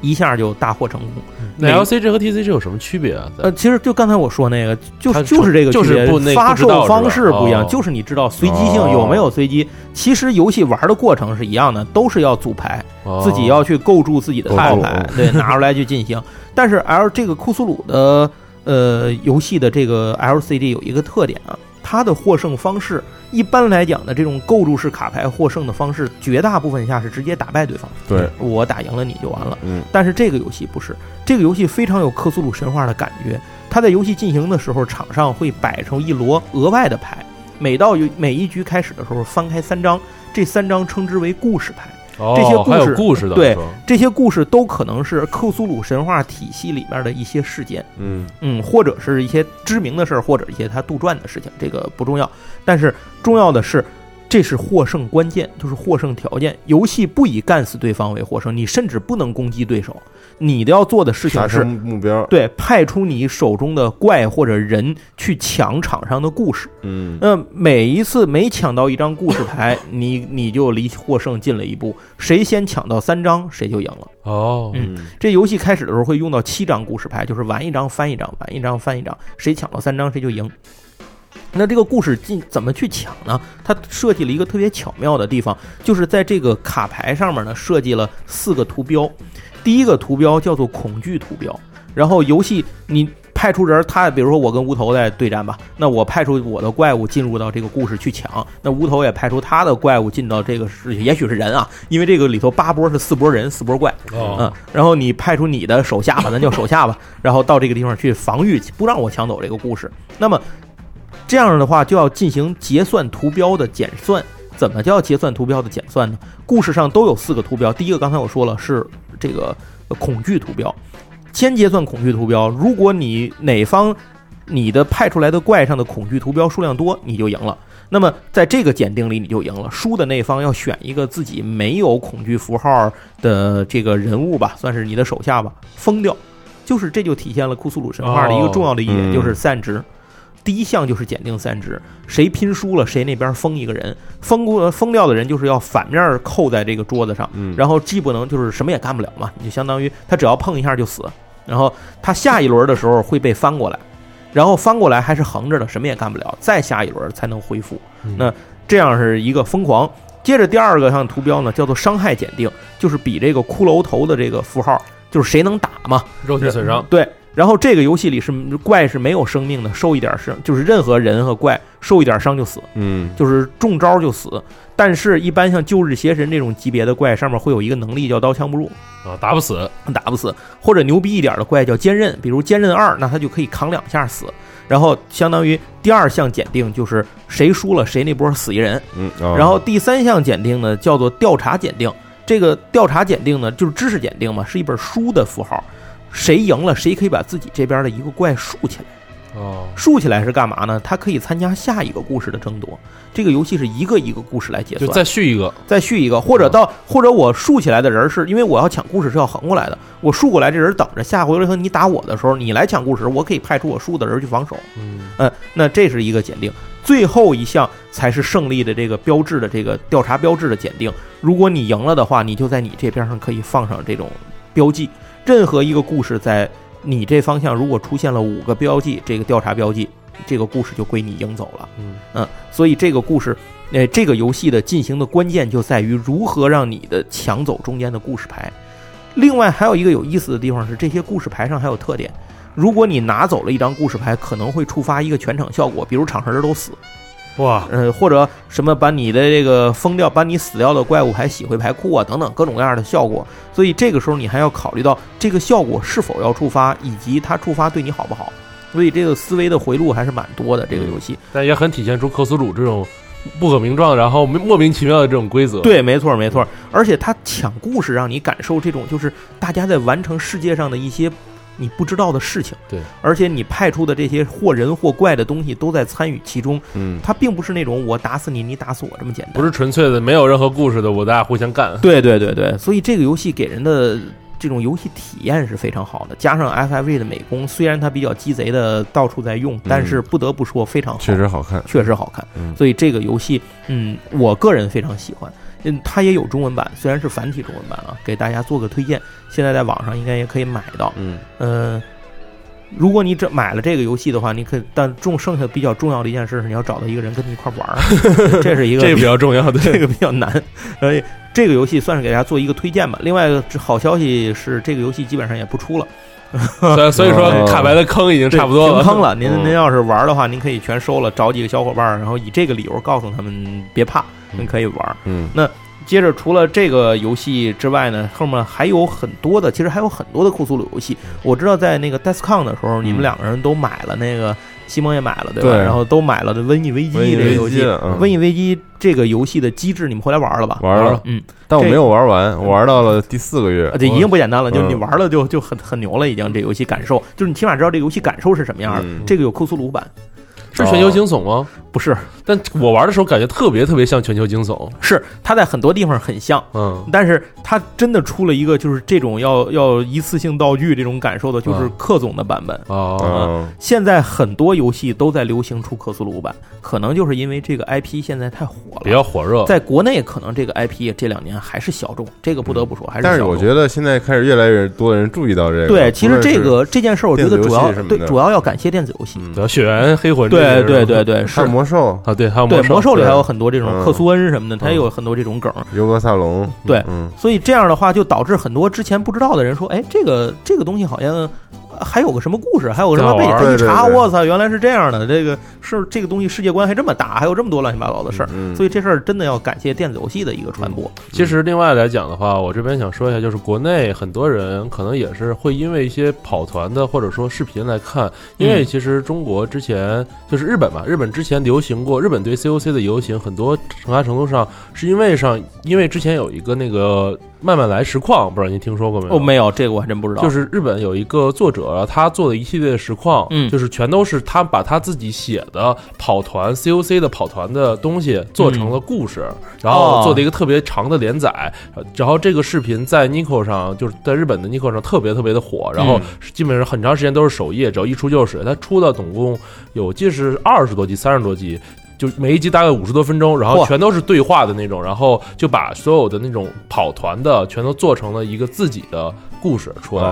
一下就大获成功。那 L C G 和 T C G 有什么区别啊？呃，其实就刚才我说那个，就就是这个区别，发售方式不一样。就是你知道随机性有没有随机？其实游戏玩的过程是一样的，都是要组牌，自己要去构筑自己的套牌，对，拿出来去进行。但是 L 这个库苏鲁的呃游戏的这个 L C G 有一个特点啊。它的获胜方式，一般来讲的这种构筑式卡牌获胜的方式，绝大部分下是直接打败对方。对我打赢了你就完了。嗯，但是这个游戏不是，这个游戏非常有克苏鲁神话的感觉。它在游戏进行的时候，场上会摆成一摞额外的牌，每到有每一局开始的时候，翻开三张，这三张称之为故事牌。这些故事，故事的对这些故事都可能是克苏鲁神话体系里面的一些事件，嗯嗯，或者是一些知名的事儿，或者一些他杜撰的事情，这个不重要。但是重要的是，这是获胜关键，就是获胜条件。游戏不以干死对方为获胜，你甚至不能攻击对手。你的要做的事情是目标，对，派出你手中的怪或者人去抢场上的故事。嗯，那每一次每抢到一张故事牌，你你就离获胜近了一步。谁先抢到三张，谁就赢了。哦，嗯，这游戏开始的时候会用到七张故事牌，就是玩一张翻一张，玩一张翻一张，谁抢到三张谁就赢。那这个故事进怎么去抢呢？它设计了一个特别巧妙的地方，就是在这个卡牌上面呢设计了四个图标。第一个图标叫做恐惧图标，然后游戏你派出人，他比如说我跟无头在对战吧，那我派出我的怪物进入到这个故事去抢，那无头也派出他的怪物进到这个是也许是人啊，因为这个里头八波是四波人四波怪，嗯，然后你派出你的手下吧，咱叫手下吧，然后到这个地方去防御，不让我抢走这个故事。那么这样的话就要进行结算图标的减算。怎么叫结算图标的减算呢？故事上都有四个图标，第一个刚才我说了是这个恐惧图标，先结算恐惧图标。如果你哪方你的派出来的怪上的恐惧图标数量多，你就赢了。那么在这个检定里你就赢了。输的那方要选一个自己没有恐惧符号的这个人物吧，算是你的手下吧，封掉。就是这就体现了库苏鲁神话的一个重要的一点，就是散值。第一项就是检定三值，谁拼输了，谁那边封一个人，封过封掉的人就是要反面扣在这个桌子上，然后既不能就是什么也干不了嘛，你就相当于他只要碰一下就死，然后他下一轮的时候会被翻过来，然后翻过来还是横着的，什么也干不了，再下一轮才能恢复。那这样是一个疯狂。接着第二个项图标呢，叫做伤害检定，就是比这个骷髅头的这个符号，就是谁能打嘛，肉体损伤，对。然后这个游戏里是怪是没有生命的，受一点伤就是任何人和怪受一点伤就死，嗯，就是中招就死。但是，一般像旧日邪神这种级别的怪，上面会有一个能力叫刀枪不入啊，打不死，打不死。或者牛逼一点的怪叫坚韧，比如坚韧二，那他就可以扛两下死。然后相当于第二项检定就是谁输了谁那波死一人，嗯。然后第三项检定呢叫做调查检定，这个调查检定呢就是知识检定嘛，是一本书的符号。谁赢了，谁可以把自己这边的一个怪竖起来。哦，竖起来是干嘛呢？他可以参加下一个故事的争夺。这个游戏是一个一个故事来结算，就再续一个，再续一个，或者到或者我竖起来的人是因为我要抢故事是要横过来的，我竖过来这人等着下回来和你打我的时候，你来抢故事，我可以派出我竖的人去防守。嗯，那这是一个检定。最后一项才是胜利的这个标志的这个调查标志的检定。如果你赢了的话，你就在你这边上可以放上这种标记。任何一个故事在你这方向如果出现了五个标记，这个调查标记，这个故事就归你赢走了。嗯嗯，所以这个故事呃，这个游戏的进行的关键就在于如何让你的抢走中间的故事牌。另外还有一个有意思的地方是，这些故事牌上还有特点。如果你拿走了一张故事牌，可能会触发一个全场效果，比如场上人都死，哇，呃，或者什么把你的这个封掉、把你死掉的怪物牌洗回牌库啊，等等各种各样的效果。所以这个时候你还要考虑到这个效果是否要触发，以及它触发对你好不好。所以这个思维的回路还是蛮多的。这个游戏，但也很体现出克苏鲁这种不可名状，然后莫名其妙的这种规则。对，没错，没错。而且他抢故事，让你感受这种就是大家在完成世界上的一些。你不知道的事情，对，而且你派出的这些或人或怪的东西都在参与其中，嗯，它并不是那种我打死你，你打死我这么简单，不是纯粹的没有任何故事的，我大家互相干，对对对对，所以这个游戏给人的这种游戏体验是非常好的，加上 FIV 的美工，虽然它比较鸡贼的到处在用，但是不得不说非常好，确实好看，确实好看，所以这个游戏，嗯，我个人非常喜欢。嗯，它也有中文版，虽然是繁体中文版啊，给大家做个推荐，现在在网上应该也可以买到，嗯，呃。如果你这买了这个游戏的话，你可以，但重剩下比较重要的一件事是你要找到一个人跟你一块玩儿，这是一个这个比较重要的，这个比较难。所以这个游戏算是给大家做一个推荐吧。另外一个好消息是，这个游戏基本上也不出了，所以说卡牌的坑已经差不多了，坑了。您您要是玩的话，您可以全收了，找几个小伙伴，然后以这个理由告诉他们别怕，您可以玩。嗯，那。接着，除了这个游戏之外呢，后面还有很多的，其实还有很多的库苏鲁游戏。我知道在那个 DESCON 的时候，你们两个人都买了那个，西蒙也买了，对吧？然后都买了《瘟疫危机》这个游戏，《瘟疫危机》这个游戏的机制，你们回来玩了吧？玩了，嗯，但我没有玩完，我玩到了第四个月，这已经不简单了。就你玩了，就就很很牛了，已经。这游戏感受，就是你起码知道这游戏感受是什么样的。这个有库苏鲁版。是全球惊悚吗？不是，但我玩的时候感觉特别特别像全球惊悚。是，它在很多地方很像，嗯，但是它真的出了一个就是这种要要一次性道具这种感受的，就是克总的版本哦。现在很多游戏都在流行出克苏鲁版，可能就是因为这个 IP 现在太火了，比较火热。在国内可能这个 IP 这两年还是小众，这个不得不说还是。但是我觉得现在开始越来越多的人注意到这个。对，其实这个这件事，我觉得主要对主要要感谢电子游戏，主要血缘黑魂，对对对对。是魔兽啊，对，还有对魔兽里还有很多这种克苏恩什么的，它也有很多这种梗。尤格萨隆，对，所以这样的话就导致很多之前不知道的人说，哎，这个这个东西好像。还有个什么故事？还有个什么背景？一查，我操，原来是这样的。这个是这个东西世界观还这么大，还有这么多乱七八糟的事儿。所以这事儿真的要感谢电子游戏的一个传播。其实另外来讲的话，我这边想说一下，就是国内很多人可能也是会因为一些跑团的或者说视频来看，因为其实中国之前就是日本嘛，日本之前流行过，日本对 COC 的游行很多很大程度上是因为上，因为之前有一个那个。慢慢来实况，不知道您听说过没有？哦，没有，这个我还真不知道。就是日本有一个作者，他做的一系列实况，嗯，就是全都是他把他自己写的跑团 COC 的跑团的东西做成了故事，然后做的一个特别长的连载。然后这个视频在 Nico 上，就是在日本的 Nico 上特别特别的火，然后基本上很长时间都是首页，只要一出就是。他出的总共有，记是二十多集、三十多集。就每一集大概五十多分钟，然后全都是对话的那种，然后就把所有的那种跑团的全都做成了一个自己的故事出来。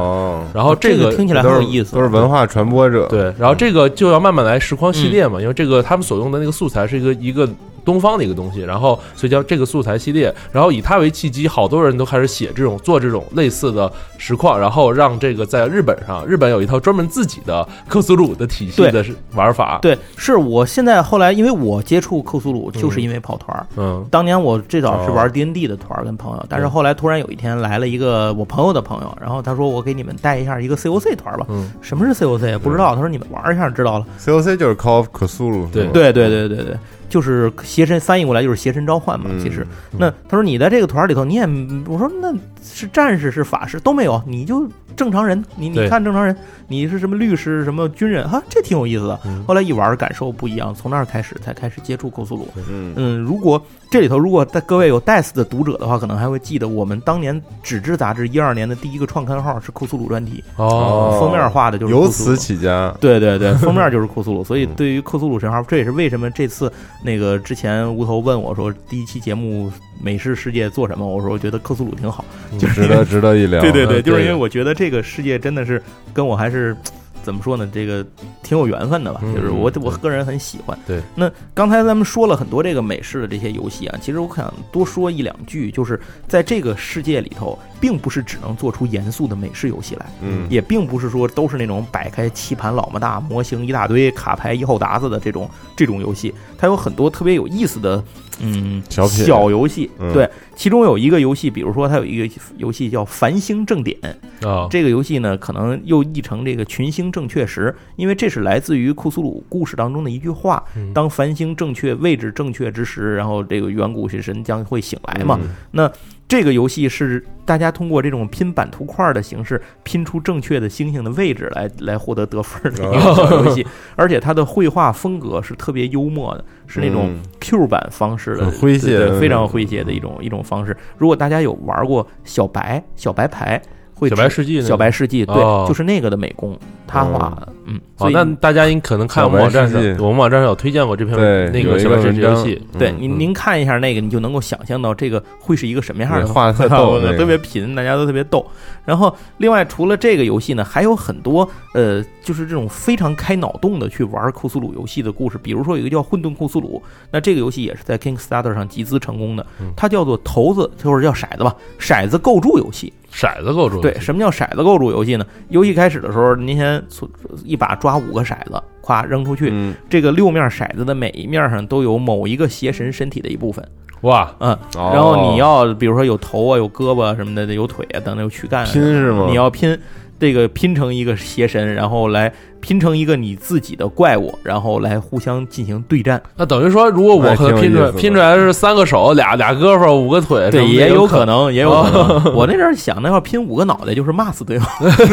然后这个听起来很有意思，都是文化传播者。对，然后这个就要慢慢来实况系列嘛，因为这个他们所用的那个素材是一个一个。东方的一个东西，然后所以叫这个素材系列，然后以它为契机，好多人都开始写这种做这种类似的实况，然后让这个在日本上，日本有一套专门自己的克苏鲁的体系的玩法。对，是我现在后来，因为我接触克苏鲁就是因为跑团。嗯，当年我最早是玩 D N D 的团跟朋友，但是后来突然有一天来了一个我朋友的朋友，然后他说我给你们带一下一个 C O C 团吧。嗯，什么是 C O C？不知道。他说你们玩一下知道了。C O C 就是 Call of 克苏鲁。对对对对对对。就是邪神翻译过来就是邪神召唤嘛，其实那他说你在这个团里头你也我说那是战士是法师都没有，你就正常人，你你看正常人，你是什么律师什么军人哈，这挺有意思的。后来一玩感受不一样，从那儿开始才开始接触克苏鲁。嗯嗯，如果这里头如果在各位有 DICE 的读者的话，可能还会记得我们当年纸质杂志一二年的第一个创刊号是库苏鲁专题哦，封面画的就是由此起家，对对对，封面就是库苏鲁，所以对于库苏鲁神话，这也是为什么这次。那个之前无头问我说，第一期节目《美式世界》做什么？我说我觉得库苏鲁挺好，就值得值得一聊。对对对，就是因为我觉得这个世界真的是跟我还是怎么说呢？这个挺有缘分的吧，就是我我个人很喜欢。对，那刚才咱们说了很多这个美式的这些游戏啊，其实我想多说一两句，就是在这个世界里头，并不是只能做出严肃的美式游戏来，嗯，也并不是说都是那种摆开棋盘老么大、模型一大堆、卡牌一后达子的这种这种游戏，它有很多特别有意思的。嗯，小小游戏，对，其中有一个游戏，比如说它有一个游戏叫《繁星正点》啊，这个游戏呢，可能又译成这个“群星正确时”，因为这是来自于库苏鲁故事当中的一句话：当繁星正确位置正确之时，然后这个远古之神将会醒来嘛。那这个游戏是大家通过这种拼版图块的形式拼出正确的星星的位置来来获得得分的一个小游戏，而且它的绘画风格是特别幽默的，是那种 Q 版方式的诙谐，非常诙谐的一种一种方式。如果大家有玩过小白小白牌。小白世纪，小白世纪，对，就是那个的美工，他画的，嗯，所以那大家应可能看我们网站上，我们网站上有推荐过这篇那个小白世纪游戏，对，您您看一下那个，你就能够想象到这个会是一个什么样的画，特 逗，特别贫，大家都特别逗。然后，另外除了这个游戏呢，还有很多呃，就是这种非常开脑洞的去玩库苏鲁游戏的故事，比如说有一个叫《混沌库苏鲁》，那这个游戏也是在 Kickstarter 上集资成功的，它叫做骰子，或者叫骰子吧，骰子构筑游戏。骰子构筑对，什么叫骰子构筑游戏呢？游戏开始的时候，您先一把抓五个骰子，咵扔出去。这个六面骰子的每一面上都有某一个邪神身体的一部分。哇，嗯，然后你要比如说有头啊，有胳膊什么的，有腿啊等等，有躯干，拼是吗？你要拼这个拼成一个邪神，然后来。拼成一个你自己的怪物，然后来互相进行对战。那等于说，如果我可能拼出来拼出来是三个手、俩俩胳膊、五个腿，对，也有可能，也有可能。我那阵想，那要拼五个脑袋，就是骂死对方。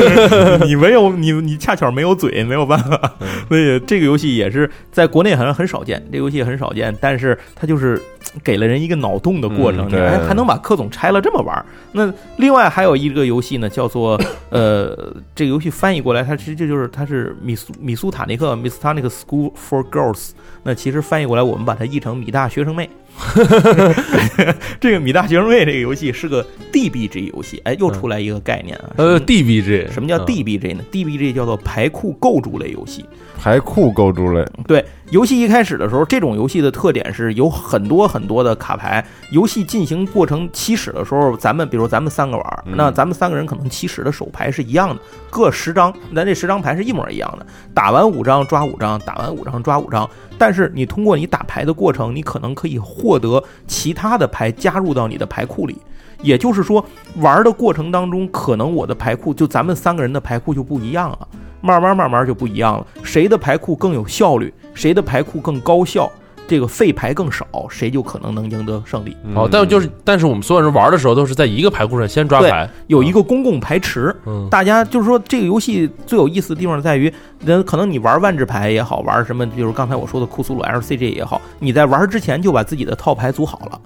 你没有，你你恰巧没有嘴，没有办法。所以这个游戏也是在国内好像很少见，这个游戏很少见，但是它就是给了人一个脑洞的过程，你，还能把克总拆了这么玩。那另外还有一个游戏呢，叫做 呃，这个游戏翻译过来，它其实这就是它是。米苏米苏塔尼克 t a n i c School for Girls，那其实翻译过来，我们把它译成米大学生妹。这个米大学生妹这个游戏是个 DBG 游戏，哎，又出来一个概念啊。呃，DBG 什么叫 DBG 呢？DBG 叫做牌库构筑类游戏。牌库构筑类，对，游戏一开始的时候，这种游戏的特点是有很多很多的卡牌。游戏进行过程起始的时候，咱们比如咱们三个玩，那咱们三个人可能起始的手牌是一样的，各十张，咱这十张牌是一模一样的。打完五张抓五张，打完五张抓五张。但是你通过你打牌的过程，你可能可以获得其他的牌加入到你的牌库里。也就是说，玩的过程当中，可能我的牌库就咱们三个人的牌库就不一样了。慢慢慢慢就不一样了，谁的牌库更有效率，谁的牌库更高效，这个废牌更少，谁就可能能赢得胜利。哦，但就是，但是我们所有人玩的时候都是在一个牌库上先抓牌，有一个公共牌池。嗯，大家就是说，这个游戏最有意思的地方在于，那可能你玩万智牌也好，玩什么，比如刚才我说的库苏鲁 LCG 也好，你在玩之前就把自己的套牌组好了。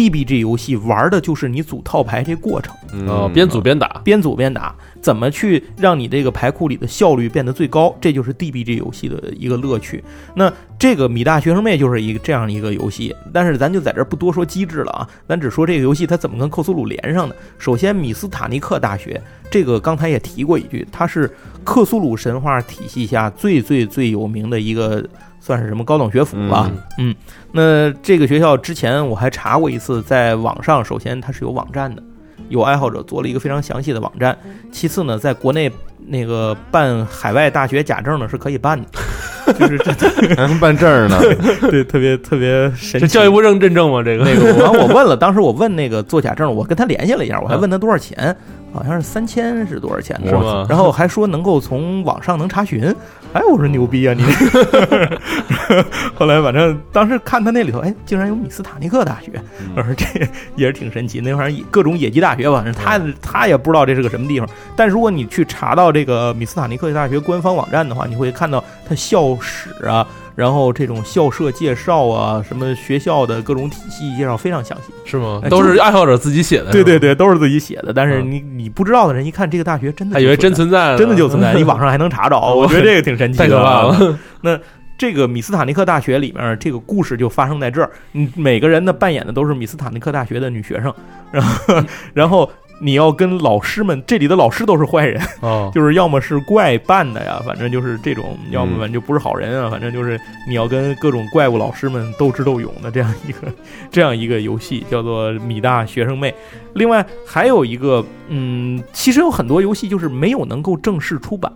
DBG 游戏玩的就是你组套牌这过程，哦，边组边打，边组边打，怎么去让你这个牌库里的效率变得最高？这就是 DBG 游戏的一个乐趣。那这个米大学生妹就是一个这样一个游戏，但是咱就在这不多说机制了啊，咱只说这个游戏它怎么跟克苏鲁连上的。首先，米斯塔尼克大学这个刚才也提过一句，它是克苏鲁神话体系下最最最有名的一个。算是什么高等学府吧，嗯，那这个学校之前我还查过一次，在网上，首先它是有网站的，有爱好者做了一个非常详细的网站。其次呢，在国内那个办海外大学假证呢是可以办的，就是这还能办证呢，对，特别特别神。这教育部认认证吗？这个那个，完我问了，当时我问那个做假证，我跟他联系了一下，我还问他多少钱。好像是三千是多少钱是吧？然后还说能够从网上能查询，哎，我说牛逼啊你！后来反正当时看他那里头，哎，竟然有米斯塔尼克大学，我说这也是挺神奇。那玩意儿各种野鸡大学吧，他他也不知道这是个什么地方。但如果你去查到这个米斯塔尼克大学官方网站的话，你会看到他校史啊。然后这种校舍介绍啊，什么学校的各种体系介绍非常详细，是吗？都是爱好者自己写的，对对对，都是自己写的。但是你你不知道的人一看这个大学真的，他以为真存在，真的就存在，你网上还能查着。我觉得这个挺神奇的，太可怕了。那这个米斯塔尼克大学里面这个故事就发生在这儿，嗯，每个人呢扮演的都是米斯塔尼克大学的女学生，然后 然后。你要跟老师们，这里的老师都是坏人，哦，就是要么是怪扮的呀，反正就是这种，要么就不是好人啊，反正就是你要跟各种怪物老师们斗智斗勇的这样一个 这样一个游戏，叫做《米大学生妹》。另外还有一个，嗯，其实有很多游戏就是没有能够正式出版，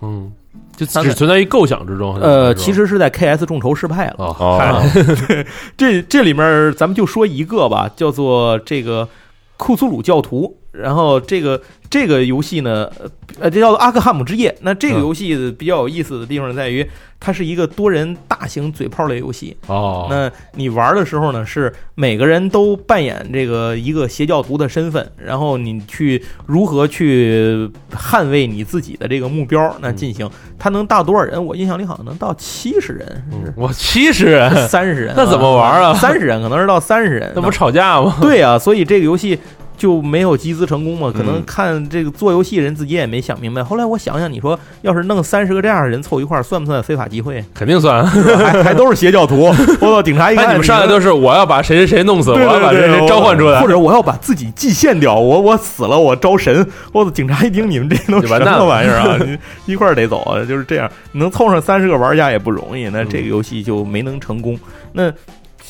嗯，就只存在于构想之中。呃，其实是在 KS 众筹失败了。哦，这这里面咱们就说一个吧，叫做这个库苏鲁教徒。然后这个这个游戏呢，呃，这叫做阿克汉姆之夜。那这个游戏比较有意思的地方在于，它是一个多人大型嘴炮类游戏。哦，那你玩的时候呢，是每个人都扮演这个一个邪教徒的身份，然后你去如何去捍卫你自己的这个目标，那进行。它能大多少人？我印象里好像能到七十人。我七十人，三十人，那怎么玩啊？三十人可能是到三十人，那不吵架吗？对啊，所以这个游戏。就没有集资成功嘛？可能看这个做游戏人自己也没想明白。后来我想想，你说要是弄三十个这样的人凑一块儿，算不算非法集会？肯定算，还还都是邪教徒。我操，警察一看你们上来都是我要把谁谁谁弄死，我要把谁谁召唤出来，或者我要把自己祭献掉，我我死了我招神。我操，警察一听你们这都什么玩意儿啊？一块儿得走，就是这样。能凑上三十个玩家也不容易，那这个游戏就没能成功。那。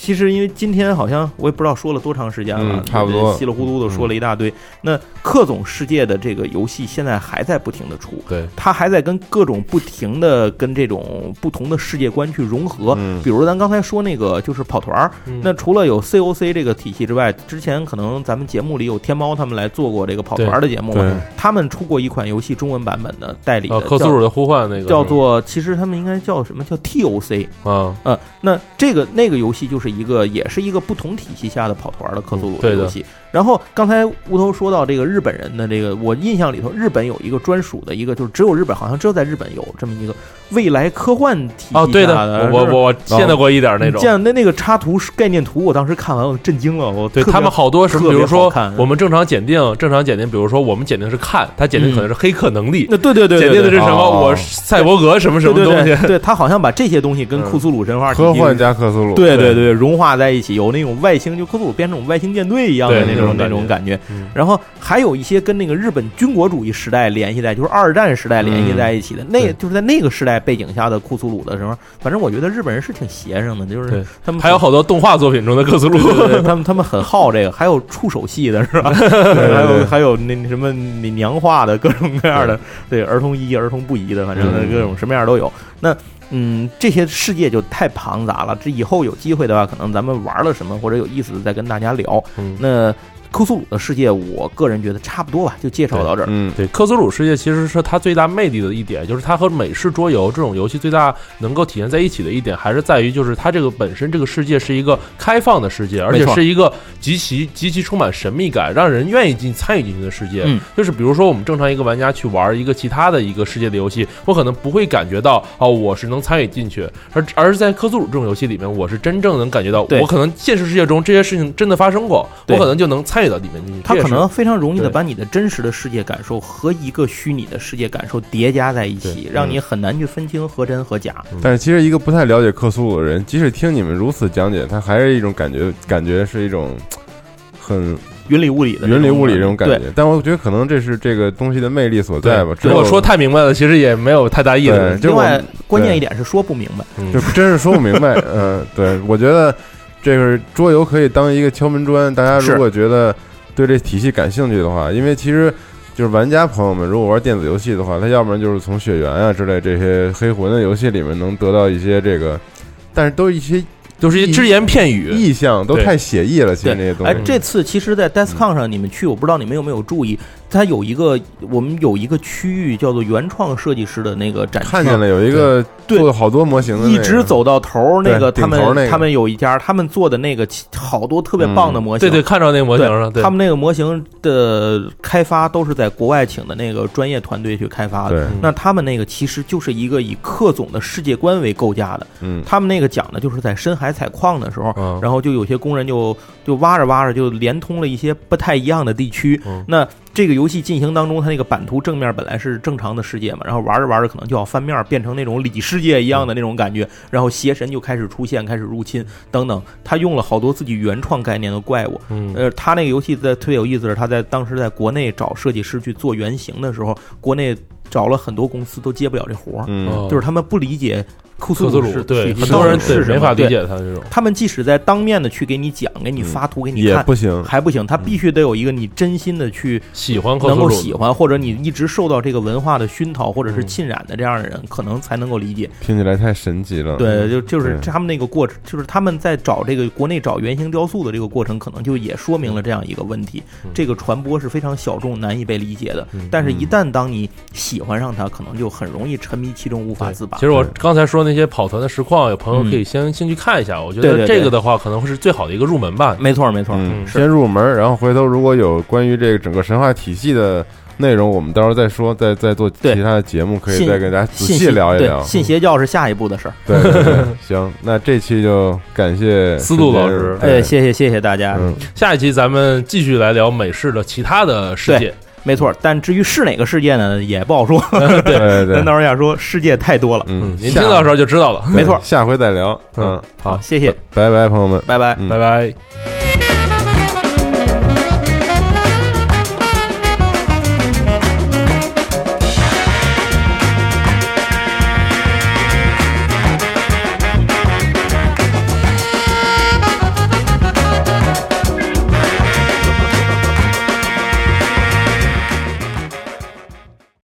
其实，因为今天好像我也不知道说了多长时间了，差不多。稀里糊涂的说了一大堆。那克总世界的这个游戏现在还在不停的出，对，它还在跟各种不停的跟这种不同的世界观去融合。嗯。比如咱刚才说那个就是跑团儿，那除了有 COC 这个体系之外，之前可能咱们节目里有天猫他们来做过这个跑团的节目，他们出过一款游戏中文版本的代理的克苏鲁的呼唤那个叫做，其实他们应该叫什么？叫 TOC 啊。呃，那这个那个游戏就是。一个也是一个不同体系下的跑团的克苏鲁的游戏。然后刚才乌头说到这个日本人的这个，我印象里头，日本有一个专属的一个，就是只有日本，好像只有在日本有这么一个未来科幻体系哦，对的，我我我见到过一点那种，见那那个插图概念图，我当时看完我震惊了，我对他们好多比如说我们正常检定，正常检定，比如说我们检定是看，他检定可能是黑客能力，那对对对，检定的是什么？我赛博格什么什么东西？对他好像把这些东西跟库苏鲁神话科幻加克苏鲁，对对对，融化在一起，有那种外星就库苏鲁变成外星舰队一样的那种那种感觉。然后还有一些跟那个日本军国主义时代联系在，就是二战时代联系在一起的，那就是在那个时代背景下的库苏鲁的时候，反正我觉得日本人是挺邪性的，就是他们还有好多动画作品中的克苏鲁，他们他们很好这个，还有触手系的是吧？还有还有那什么你娘化的各种各样的，对儿童宜儿童不宜的，反正各种什么样都有。那嗯，这些世界就太庞杂了，这以后有机会的话，可能咱们玩了什么或者有意思的再跟大家聊。那。克苏鲁的世界，我个人觉得差不多吧，就介绍到这儿。嗯，对，克苏鲁世界其实是它最大魅力的一点，就是它和美式桌游这种游戏最大能够体现在一起的一点，还是在于就是它这个本身这个世界是一个开放的世界，而且是一个极其极其充满神秘感，让人愿意进参与进去的世界。嗯，就是比如说我们正常一个玩家去玩一个其他的一个世界的游戏，我可能不会感觉到哦，我是能参与进去，而而是在克苏鲁这种游戏里面，我是真正能感觉到，我可能现实世界中这些事情真的发生过，我可能就能参。到里面，他可能非常容易的把你的真实的世界感受和一个虚拟的世界感受叠加在一起，让你很难去分清何真何假。但是其实一个不太了解克苏鲁的人，即使听你们如此讲解，他还是一种感觉，感觉是一种很云里雾里的云里雾里这种感觉。但我觉得可能这是这个东西的魅力所在吧。如果说太明白了，其实也没有太大意思。另外，关键一点是说不明白，就真是说不明白。嗯，对，我觉得。这个桌游可以当一个敲门砖，大家如果觉得对这体系感兴趣的话，因为其实就是玩家朋友们如果玩电子游戏的话，他要不然就是从血缘啊之类这些黑魂的游戏里面能得到一些这个，但是都一些。都是一些只言片语，意象都太写意了。其实那些东西。哎，这次其实，在 DeskCon 上，你们去，我不知道你们有没有注意，它有一个我们有一个区域叫做原创设计师的那个展。看见了，有一个做了好多模型的，一直走到头那个他们他们有一家，他们做的那个好多特别棒的模型。对对，看着那个模型了。他们那个模型的开发都是在国外请的那个专业团队去开发的。那他们那个其实就是一个以克总的世界观为构架的。嗯，他们那个讲的就是在深海。采矿的时候，然后就有些工人就就挖着挖着就连通了一些不太一样的地区。那这个游戏进行当中，它那个版图正面本来是正常的世界嘛，然后玩着玩着可能就要翻面，变成那种里世界一样的那种感觉，然后邪神就开始出现，开始入侵等等。他用了好多自己原创概念的怪物。嗯，呃，他那个游戏在特别有意思是，他在当时在国内找设计师去做原型的时候，国内找了很多公司都接不了这活儿，嗯，就是他们不理解。库斯鲁是对很多人是没法理解他这种。他们即使在当面的去给你讲，给你发图给你看，也不行，还不行。他必须得有一个你真心的去喜欢，能够喜欢，或者你一直受到这个文化的熏陶或者是浸染的这样的人，可能才能够理解。听起来太神奇了。对，就就是他们那个过程，就是他们在找这个国内找原型雕塑的这个过程，可能就也说明了这样一个问题：这个传播是非常小众、难以被理解的。但是，一旦当你喜欢上它，可能就很容易沉迷其中，无法自拔。其实我刚才说那些跑团的实况。有朋友可以先先去看一下，我觉得这个的话可能会是最好的一个入门吧。没错，没错，先入门，然后回头如果有关于这个整个神话体系的内容，我们到时候再说，再再做其他的节目，可以再给大家仔细聊一聊。信邪教是下一步的事儿。对，行，那这期就感谢思路老师，哎，谢谢谢谢大家。下一期咱们继续来聊美式的其他的世界。没错，但至于是哪个世界呢，也不好说。对 对对，咱到时候要说世界太多了，嗯，您听到时候就知道了。没错，下回再聊。嗯，好，谢谢，拜拜，朋友们，拜拜，拜拜。